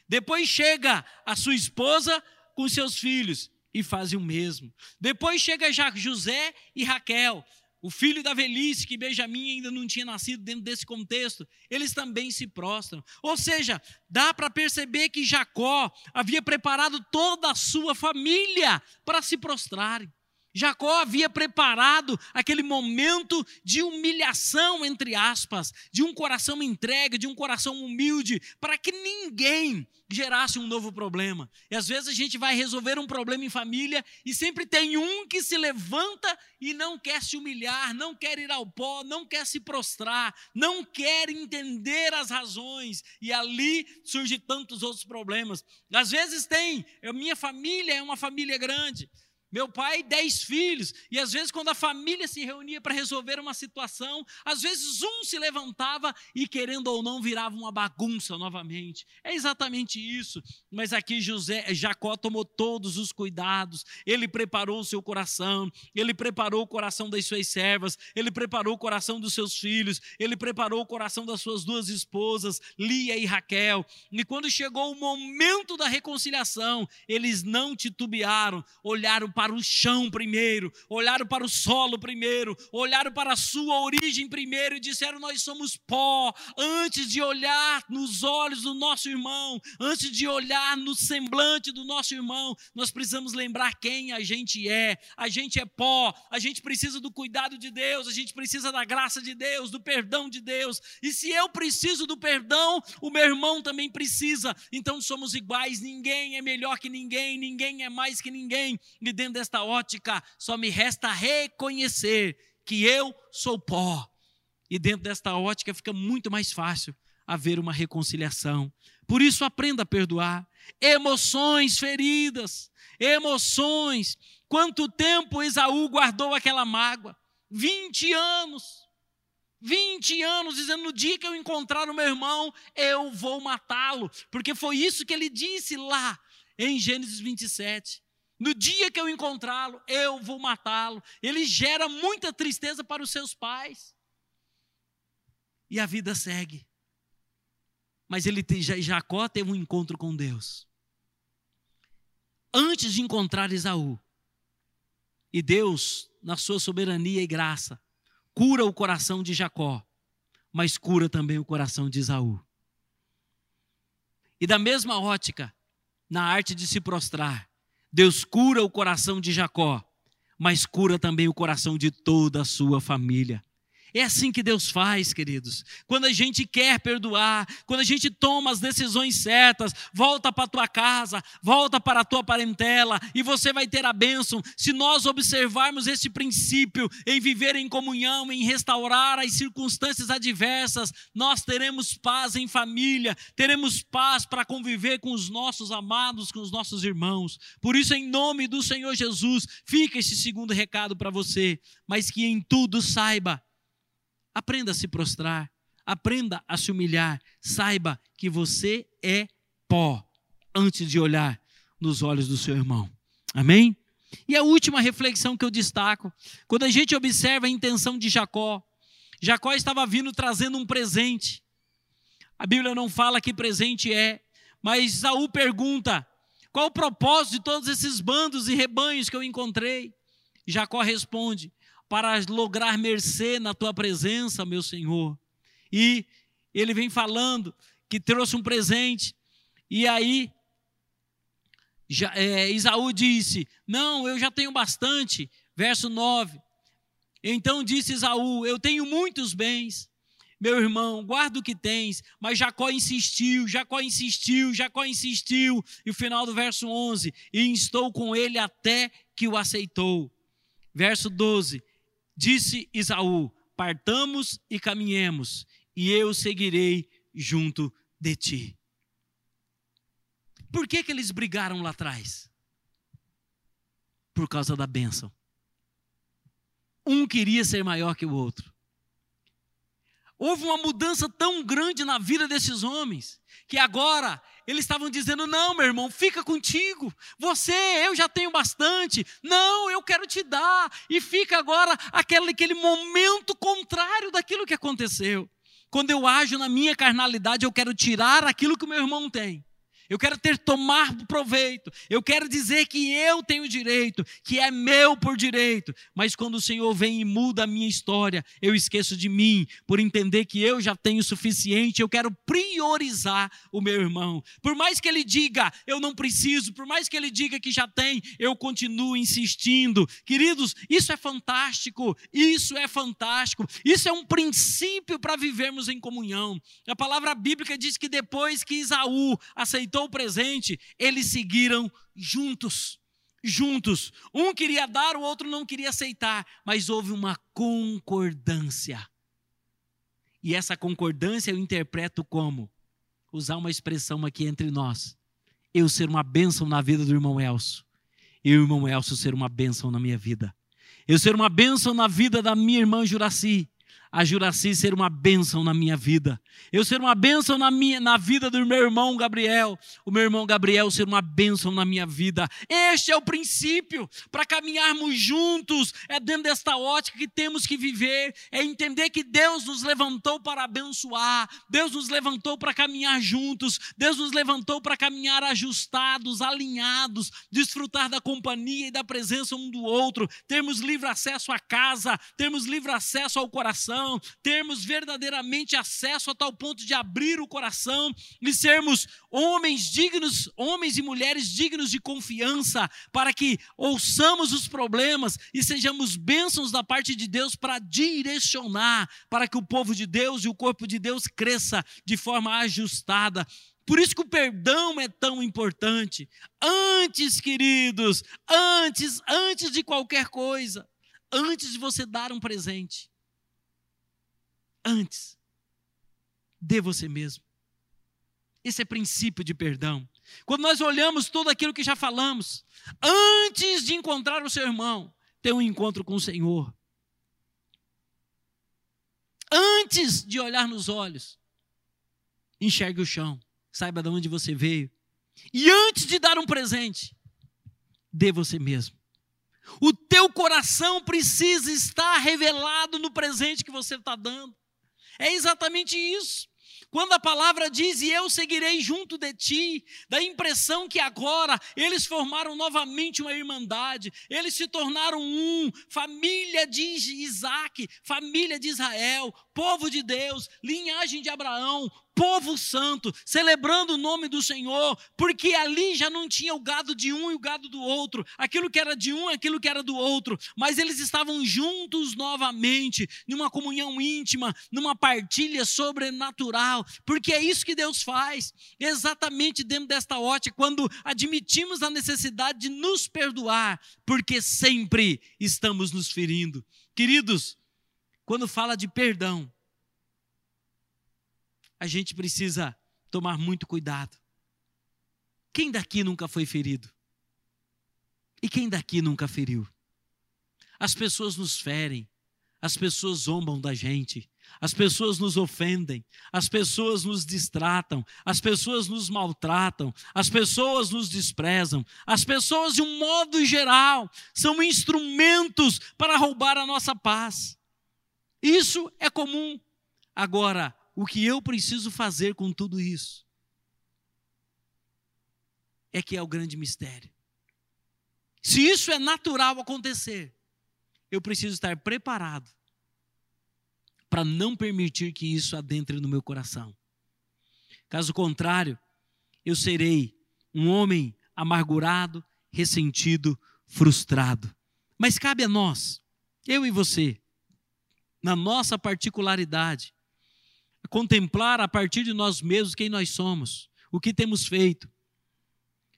Depois chega a sua esposa com seus filhos, e fazem o mesmo. Depois chega já José e Raquel, o filho da velhice, que Benjamim ainda não tinha nascido dentro desse contexto, eles também se prostram. Ou seja, dá para perceber que Jacó havia preparado toda a sua família para se prostrarem. Jacó havia preparado aquele momento de humilhação, entre aspas, de um coração entregue, de um coração humilde, para que ninguém gerasse um novo problema. E às vezes a gente vai resolver um problema em família e sempre tem um que se levanta e não quer se humilhar, não quer ir ao pó, não quer se prostrar, não quer entender as razões. E ali surgem tantos outros problemas. Às vezes tem, minha família é uma família grande. Meu pai, dez filhos, e às vezes, quando a família se reunia para resolver uma situação, às vezes um se levantava e, querendo ou não, virava uma bagunça novamente. É exatamente isso. Mas aqui José, Jacó tomou todos os cuidados, ele preparou o seu coração, ele preparou o coração das suas servas, ele preparou o coração dos seus filhos, ele preparou o coração das suas duas esposas, Lia e Raquel. E quando chegou o momento da reconciliação, eles não titubearam, olharam o chão primeiro, olharam para o solo primeiro, olharam para a sua origem primeiro e disseram: Nós somos pó. Antes de olhar nos olhos do nosso irmão, antes de olhar no semblante do nosso irmão, nós precisamos lembrar quem a gente é. A gente é pó, a gente precisa do cuidado de Deus, a gente precisa da graça de Deus, do perdão de Deus. E se eu preciso do perdão, o meu irmão também precisa. Então somos iguais, ninguém é melhor que ninguém, ninguém é mais que ninguém. E dentro desta ótica, só me resta reconhecer que eu sou pó. E dentro desta ótica fica muito mais fácil haver uma reconciliação. Por isso, aprenda a perdoar. Emoções feridas, emoções. Quanto tempo Esaú guardou aquela mágoa? 20 anos. 20 anos dizendo: no dia que eu encontrar o meu irmão, eu vou matá-lo. Porque foi isso que ele disse lá em Gênesis 27. No dia que eu encontrá-lo, eu vou matá-lo. Ele gera muita tristeza para os seus pais. E a vida segue. Mas ele Jacó teve um encontro com Deus. Antes de encontrar Esaú. E Deus, na sua soberania e graça, cura o coração de Jacó, mas cura também o coração de Esaú. E da mesma ótica, na arte de se prostrar, Deus cura o coração de Jacó, mas cura também o coração de toda a sua família. É assim que Deus faz, queridos. Quando a gente quer perdoar, quando a gente toma as decisões certas, volta para a tua casa, volta para a tua parentela e você vai ter a bênção. Se nós observarmos esse princípio em viver em comunhão, em restaurar as circunstâncias adversas, nós teremos paz em família, teremos paz para conviver com os nossos amados, com os nossos irmãos. Por isso, em nome do Senhor Jesus, fica esse segundo recado para você, mas que em tudo saiba Aprenda a se prostrar, aprenda a se humilhar. Saiba que você é pó antes de olhar nos olhos do seu irmão. Amém? E a última reflexão que eu destaco, quando a gente observa a intenção de Jacó, Jacó estava vindo trazendo um presente. A Bíblia não fala que presente é, mas Saul pergunta: qual o propósito de todos esses bandos e rebanhos que eu encontrei? Jacó responde: para lograr mercê na tua presença, meu Senhor. E ele vem falando que trouxe um presente, e aí Já, é, Isaú disse: Não, eu já tenho bastante. Verso 9. Então disse Isaú: Eu tenho muitos bens. Meu irmão, guarda o que tens. Mas Jacó insistiu, Jacó insistiu, Jacó insistiu. E o final do verso 11: E instou com ele até que o aceitou. Verso 12: Disse Isaú: Partamos e caminhemos, e eu seguirei junto de ti. Por que, que eles brigaram lá atrás? Por causa da bênção. Um queria ser maior que o outro. Houve uma mudança tão grande na vida desses homens, que agora eles estavam dizendo: Não, meu irmão, fica contigo. Você, eu já tenho bastante. Não, eu quero te dar. E fica agora aquele, aquele momento contrário daquilo que aconteceu. Quando eu ajo na minha carnalidade, eu quero tirar aquilo que o meu irmão tem. Eu quero ter tomar proveito. Eu quero dizer que eu tenho direito, que é meu por direito. Mas quando o Senhor vem e muda a minha história, eu esqueço de mim, por entender que eu já tenho o suficiente. Eu quero priorizar o meu irmão. Por mais que ele diga, eu não preciso, por mais que ele diga que já tem, eu continuo insistindo. Queridos, isso é fantástico. Isso é fantástico. Isso é um princípio para vivermos em comunhão. A palavra bíblica diz que depois que Isaú aceitou o presente, eles seguiram juntos. Juntos. Um queria dar, o outro não queria aceitar, mas houve uma concordância. E essa concordância eu interpreto como usar uma expressão aqui entre nós. Eu ser uma bênção na vida do irmão Elcio. E o irmão Elcio ser uma bênção na minha vida. Eu ser uma bênção na vida da minha irmã Juraci a Juraci ser uma bênção na minha vida. Eu ser uma bênção na, minha, na vida do meu irmão Gabriel. O meu irmão Gabriel ser uma bênção na minha vida. Este é o princípio para caminharmos juntos. É dentro desta ótica que temos que viver. É entender que Deus nos levantou para abençoar. Deus nos levantou para caminhar juntos. Deus nos levantou para caminhar ajustados, alinhados, desfrutar da companhia e da presença um do outro. Termos livre acesso à casa, termos livre acesso ao coração coração, termos verdadeiramente acesso a tal ponto de abrir o coração e sermos homens dignos, homens e mulheres dignos de confiança, para que ouçamos os problemas e sejamos bênçãos da parte de Deus para direcionar, para que o povo de Deus e o corpo de Deus cresça de forma ajustada. Por isso que o perdão é tão importante. Antes, queridos, antes, antes de qualquer coisa, antes de você dar um presente, antes. Dê você mesmo. Esse é princípio de perdão. Quando nós olhamos tudo aquilo que já falamos, antes de encontrar o seu irmão, ter um encontro com o Senhor. Antes de olhar nos olhos, enxergue o chão, saiba de onde você veio. E antes de dar um presente, dê você mesmo. O teu coração precisa estar revelado no presente que você está dando. É exatamente isso. Quando a palavra diz, e eu seguirei junto de ti, dá a impressão que agora eles formaram novamente uma irmandade, eles se tornaram um, família de Isaac, família de Israel, povo de Deus, linhagem de Abraão, povo santo, celebrando o nome do Senhor, porque ali já não tinha o gado de um e o gado do outro, aquilo que era de um, aquilo que era do outro, mas eles estavam juntos novamente, numa comunhão íntima, numa partilha sobrenatural, porque é isso que Deus faz, exatamente dentro desta ótica, quando admitimos a necessidade de nos perdoar, porque sempre estamos nos ferindo. Queridos, quando fala de perdão, a gente precisa tomar muito cuidado. Quem daqui nunca foi ferido? E quem daqui nunca feriu? As pessoas nos ferem, as pessoas zombam da gente, as pessoas nos ofendem, as pessoas nos distratam, as pessoas nos maltratam, as pessoas nos desprezam, as pessoas, de um modo geral, são instrumentos para roubar a nossa paz. Isso é comum. Agora, o que eu preciso fazer com tudo isso é que é o grande mistério. Se isso é natural acontecer, eu preciso estar preparado para não permitir que isso adentre no meu coração. Caso contrário, eu serei um homem amargurado, ressentido, frustrado. Mas cabe a nós, eu e você, na nossa particularidade, contemplar a partir de nós mesmos quem nós somos, o que temos feito,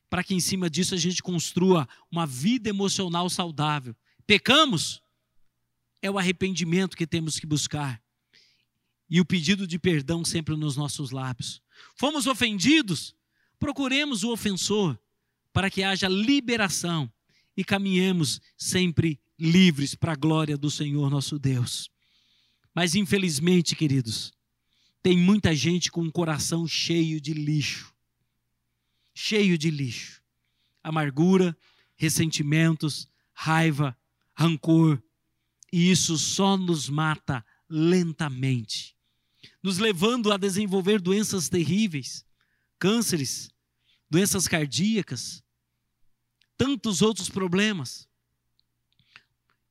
para que em cima disso a gente construa uma vida emocional saudável. Pecamos? É o arrependimento que temos que buscar. E o pedido de perdão sempre nos nossos lábios. Fomos ofendidos? Procuremos o ofensor para que haja liberação e caminhemos sempre livres para a glória do Senhor nosso Deus. Mas infelizmente, queridos, tem muita gente com o coração cheio de lixo. Cheio de lixo. Amargura, ressentimentos, raiva, rancor. E isso só nos mata lentamente, nos levando a desenvolver doenças terríveis, cânceres, doenças cardíacas, tantos outros problemas.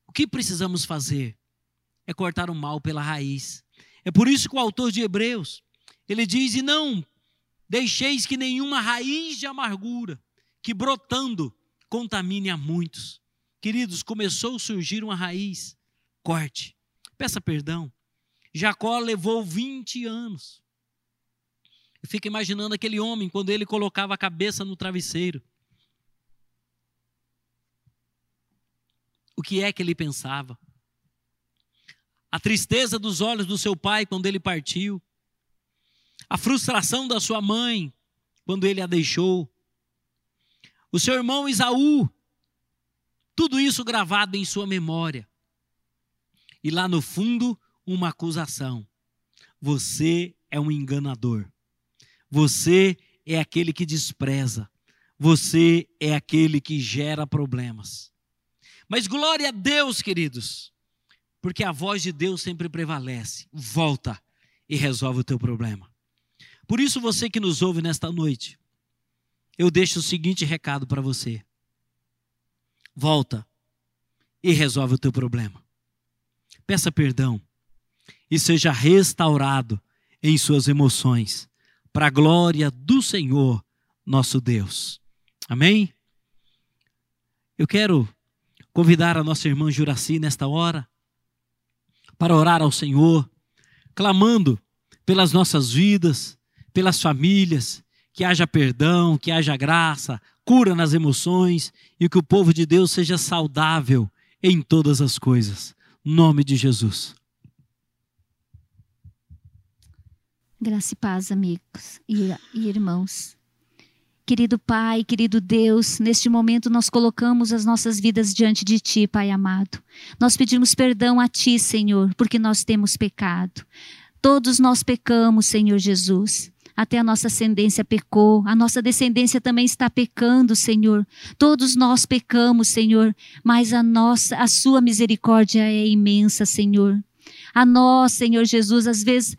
O que precisamos fazer é cortar o mal pela raiz. É por isso que o autor de Hebreus, ele diz: "E não deixeis que nenhuma raiz de amargura que brotando contamine a muitos". Queridos, começou a surgir uma raiz, corte. Peça perdão. Jacó levou 20 anos. Eu fico imaginando aquele homem quando ele colocava a cabeça no travesseiro. o que é que ele pensava. A tristeza dos olhos do seu pai quando ele partiu. A frustração da sua mãe quando ele a deixou. O seu irmão Isaú. Tudo isso gravado em sua memória. E lá no fundo, uma acusação. Você é um enganador. Você é aquele que despreza. Você é aquele que gera problemas. Mas glória a Deus, queridos, porque a voz de Deus sempre prevalece. Volta e resolve o teu problema. Por isso, você que nos ouve nesta noite, eu deixo o seguinte recado para você: volta e resolve o teu problema. Peça perdão e seja restaurado em suas emoções, para a glória do Senhor nosso Deus. Amém? Eu quero convidar a nossa irmã Juraci nesta hora para orar ao Senhor, clamando pelas nossas vidas, pelas famílias, que haja perdão, que haja graça, cura nas emoções e que o povo de Deus seja saudável em todas as coisas. Nome de Jesus. Graça e paz, amigos e irmãos. Querido Pai, querido Deus, neste momento nós colocamos as nossas vidas diante de Ti, Pai amado. Nós pedimos perdão a Ti, Senhor, porque nós temos pecado. Todos nós pecamos, Senhor Jesus. Até a nossa ascendência pecou, a nossa descendência também está pecando, Senhor. Todos nós pecamos, Senhor, mas a nossa, a sua misericórdia é imensa, Senhor. A nós, Senhor Jesus, às vezes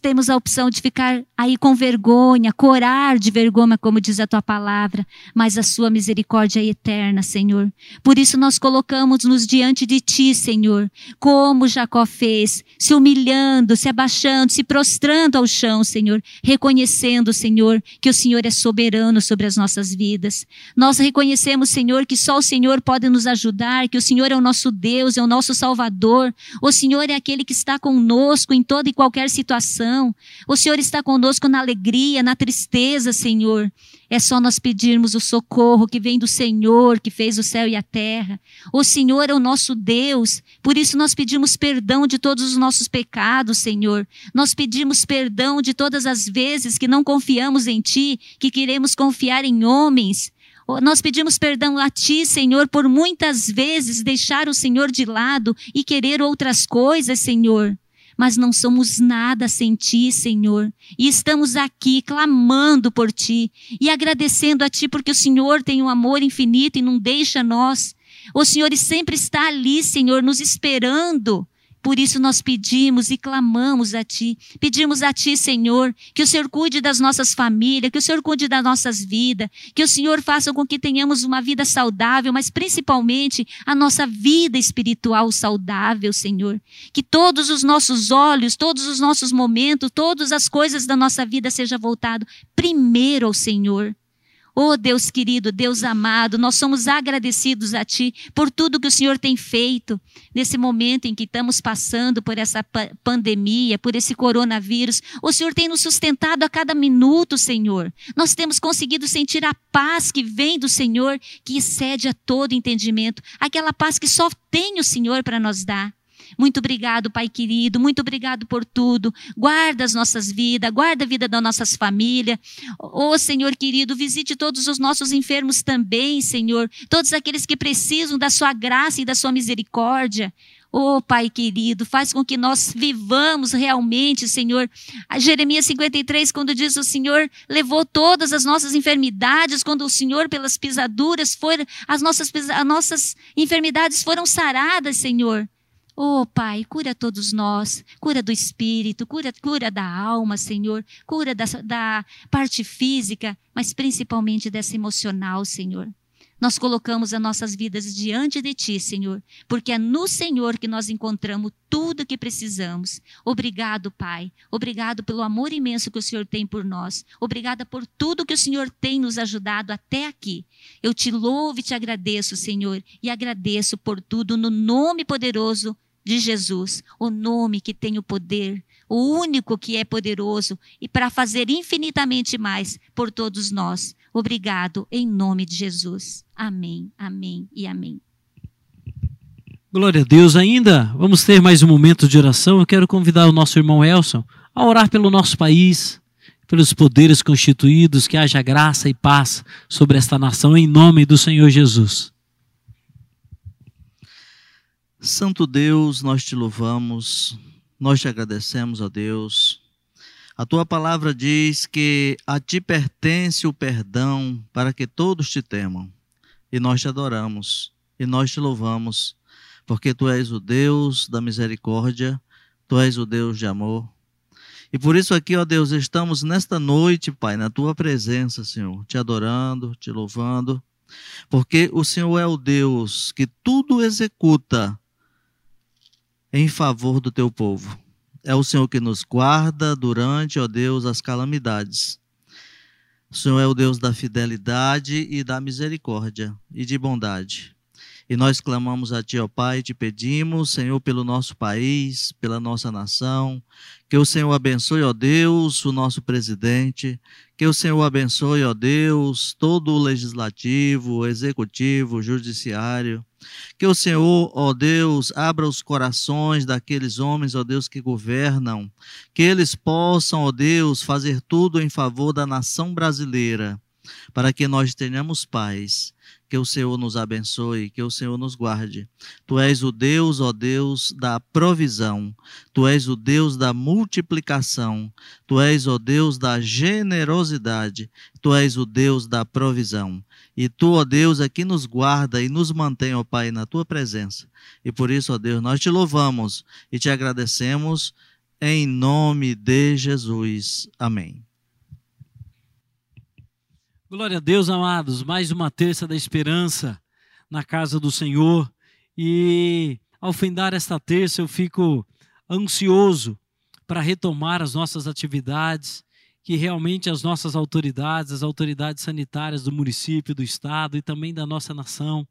temos a opção de ficar aí com vergonha, corar de vergonha, como diz a tua palavra, mas a sua misericórdia é eterna, Senhor. Por isso nós colocamos-nos diante de ti, Senhor, como Jacó fez, se humilhando, se abaixando, se prostrando ao chão, Senhor, reconhecendo, Senhor, que o Senhor é soberano sobre as nossas vidas. Nós reconhecemos, Senhor, que só o Senhor pode nos ajudar, que o Senhor é o nosso Deus, é o nosso Salvador. O Senhor é aquele que está conosco em toda e qualquer situação situação. O Senhor está conosco na alegria, na tristeza, Senhor. É só nós pedirmos o socorro que vem do Senhor, que fez o céu e a terra. O Senhor é o nosso Deus, por isso nós pedimos perdão de todos os nossos pecados, Senhor. Nós pedimos perdão de todas as vezes que não confiamos em Ti, que queremos confiar em homens. Nós pedimos perdão a Ti, Senhor, por muitas vezes deixar o Senhor de lado e querer outras coisas, Senhor mas não somos nada sem ti, Senhor. E estamos aqui clamando por ti e agradecendo a ti porque o Senhor tem um amor infinito e não deixa nós. O Senhor sempre está ali, Senhor, nos esperando por isso nós pedimos e clamamos a Ti. Pedimos a Ti, Senhor, que o Senhor cuide das nossas famílias, que o Senhor cuide das nossas vidas, que o Senhor faça com que tenhamos uma vida saudável, mas principalmente a nossa vida espiritual saudável, Senhor. Que todos os nossos olhos, todos os nossos momentos, todas as coisas da nossa vida seja voltado primeiro ao Senhor. Oh Deus querido, Deus amado, nós somos agradecidos a Ti por tudo que o Senhor tem feito nesse momento em que estamos passando por essa pa pandemia, por esse coronavírus. O Senhor tem nos sustentado a cada minuto, Senhor. Nós temos conseguido sentir a paz que vem do Senhor, que excede a todo entendimento, aquela paz que só tem o Senhor para nos dar. Muito obrigado, Pai querido. Muito obrigado por tudo. Guarda as nossas vidas, guarda a vida das nossas famílias. Ô oh, Senhor querido, visite todos os nossos enfermos também, Senhor. Todos aqueles que precisam da sua graça e da sua misericórdia. Oh, Pai querido, faz com que nós vivamos realmente, Senhor. A Jeremias 53, quando diz o Senhor levou todas as nossas enfermidades, quando o Senhor, pelas pisaduras, foi, as nossas, as nossas enfermidades foram saradas, Senhor. Oh, Pai, cura todos nós, cura do espírito, cura, cura da alma, Senhor, cura da, da parte física, mas principalmente dessa emocional, Senhor. Nós colocamos as nossas vidas diante de Ti, Senhor, porque é no Senhor que nós encontramos tudo o que precisamos. Obrigado, Pai. Obrigado pelo amor imenso que o Senhor tem por nós. Obrigada por tudo que o Senhor tem nos ajudado até aqui. Eu te louvo e te agradeço, Senhor, e agradeço por tudo no nome poderoso de Jesus, o nome que tem o poder, o único que é poderoso e para fazer infinitamente mais por todos nós. Obrigado em nome de Jesus. Amém, amém e amém. Glória a Deus. Ainda vamos ter mais um momento de oração. Eu quero convidar o nosso irmão Elson a orar pelo nosso país, pelos poderes constituídos, que haja graça e paz sobre esta nação, em nome do Senhor Jesus. Santo Deus, nós te louvamos, nós te agradecemos, ó Deus. A tua palavra diz que a ti pertence o perdão para que todos te temam. E nós te adoramos e nós te louvamos, porque tu és o Deus da misericórdia, tu és o Deus de amor. E por isso aqui, ó Deus, estamos nesta noite, Pai, na tua presença, Senhor, te adorando, te louvando, porque o Senhor é o Deus que tudo executa em favor do teu povo. É o Senhor que nos guarda durante, ó Deus, as calamidades. O Senhor é o Deus da fidelidade e da misericórdia e de bondade. E nós clamamos a Ti, ó Pai, te pedimos, Senhor, pelo nosso país, pela nossa nação, que o Senhor abençoe, ó Deus, o nosso presidente, que o Senhor abençoe, ó Deus, todo o legislativo, executivo, judiciário, que o Senhor, ó Deus, abra os corações daqueles homens, ó Deus, que governam, que eles possam, ó Deus, fazer tudo em favor da nação brasileira, para que nós tenhamos paz que o Senhor nos abençoe, que o Senhor nos guarde. Tu és o Deus, ó Deus, da provisão. Tu és o Deus da multiplicação. Tu és o Deus da generosidade. Tu és o Deus da provisão. E tu, ó Deus, aqui nos guarda e nos mantém, ó Pai, na tua presença. E por isso, ó Deus, nós te louvamos e te agradecemos em nome de Jesus. Amém. Glória a Deus, amados. Mais uma terça da esperança na casa do Senhor. E ao findar esta terça, eu fico ansioso para retomar as nossas atividades, que realmente as nossas autoridades, as autoridades sanitárias do município, do estado e também da nossa nação,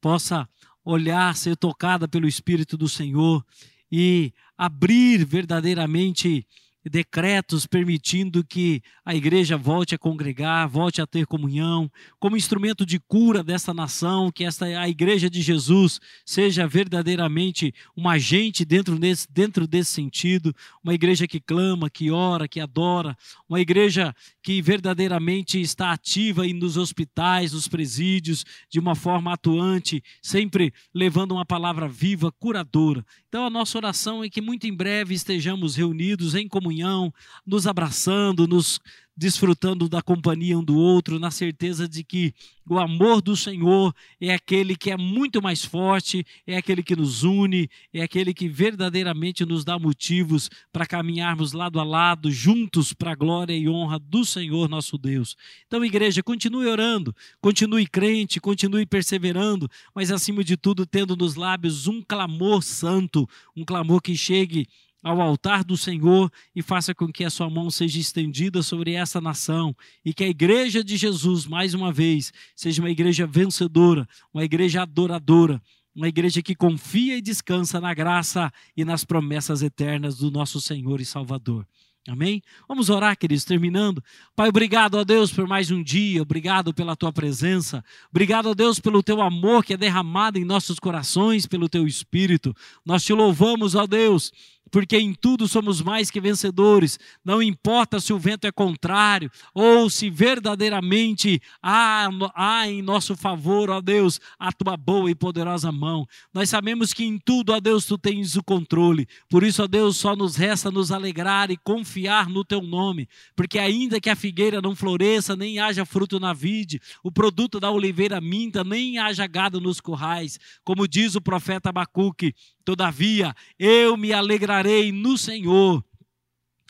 possa olhar, ser tocada pelo Espírito do Senhor e abrir verdadeiramente decretos permitindo que a igreja volte a congregar, volte a ter comunhão, como instrumento de cura dessa nação, que esta a igreja de Jesus seja verdadeiramente um agente dentro desse, dentro desse sentido, uma igreja que clama, que ora, que adora, uma igreja que verdadeiramente está ativa nos hospitais, nos presídios, de uma forma atuante, sempre levando uma palavra viva, curadora. Então a nossa oração é que muito em breve estejamos reunidos em comunhão, nos abraçando, nos desfrutando da companhia um do outro, na certeza de que o amor do Senhor é aquele que é muito mais forte, é aquele que nos une, é aquele que verdadeiramente nos dá motivos para caminharmos lado a lado, juntos para a glória e honra do Senhor nosso Deus. Então, igreja, continue orando, continue crente, continue perseverando, mas acima de tudo, tendo nos lábios um clamor santo, um clamor que chegue ao altar do Senhor e faça com que a sua mão seja estendida sobre essa nação e que a igreja de Jesus, mais uma vez, seja uma igreja vencedora, uma igreja adoradora, uma igreja que confia e descansa na graça e nas promessas eternas do nosso Senhor e Salvador. Amém? Vamos orar, queridos, terminando. Pai, obrigado a Deus por mais um dia, obrigado pela tua presença, obrigado a Deus pelo teu amor que é derramado em nossos corações, pelo teu espírito. Nós te louvamos, ó Deus, porque em tudo somos mais que vencedores. Não importa se o vento é contrário ou se verdadeiramente há, há em nosso favor, ó Deus, a tua boa e poderosa mão. Nós sabemos que em tudo, ó Deus, tu tens o controle. Por isso, ó Deus, só nos resta nos alegrar e confiar no teu nome, porque ainda que a figueira não floresça, nem haja fruto na vide, o produto da oliveira minta, nem haja gado nos currais, como diz o profeta Abacuque, Todavia, eu me alegrarei no Senhor,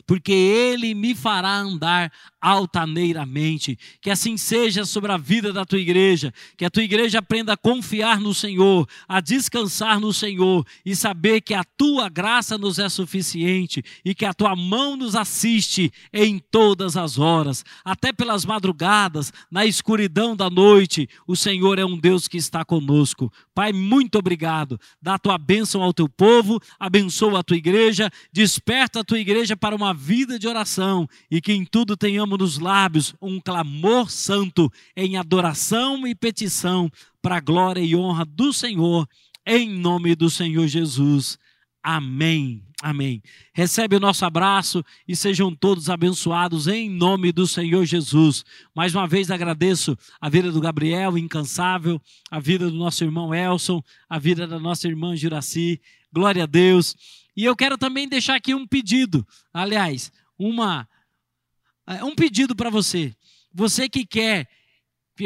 porque ele me fará andar altaneiramente. Que assim seja sobre a vida da tua igreja, que a tua igreja aprenda a confiar no Senhor, a descansar no Senhor e saber que a tua graça nos é suficiente e que a tua mão nos assiste em todas as horas, até pelas madrugadas, na escuridão da noite. O Senhor é um Deus que está conosco. Pai, muito obrigado. Dá a tua bênção ao teu povo, abençoa a tua igreja, desperta a tua igreja para uma vida de oração e que em tudo tenhamos nos lábios um clamor santo em adoração e petição para a glória e honra do Senhor, em nome do Senhor Jesus. Amém. Amém. Recebe o nosso abraço e sejam todos abençoados em nome do Senhor Jesus. Mais uma vez agradeço a vida do Gabriel, incansável, a vida do nosso irmão Elson, a vida da nossa irmã Juraci. Glória a Deus. E eu quero também deixar aqui um pedido, aliás, uma um pedido para você. Você que quer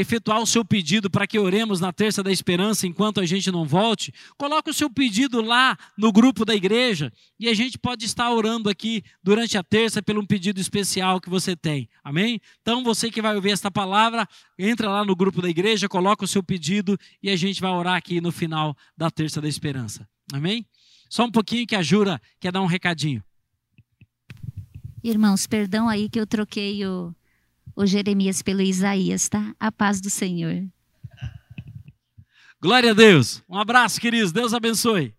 efetuar o seu pedido para que oremos na terça da esperança enquanto a gente não volte, coloque o seu pedido lá no grupo da igreja e a gente pode estar orando aqui durante a terça pelo um pedido especial que você tem. Amém? Então você que vai ouvir esta palavra, entra lá no grupo da igreja, coloca o seu pedido e a gente vai orar aqui no final da terça da esperança. Amém? Só um pouquinho que a Jura quer dar um recadinho. Irmãos, perdão aí que eu troquei o, o Jeremias pelo Isaías, tá? A paz do Senhor. Glória a Deus. Um abraço, queridos. Deus abençoe.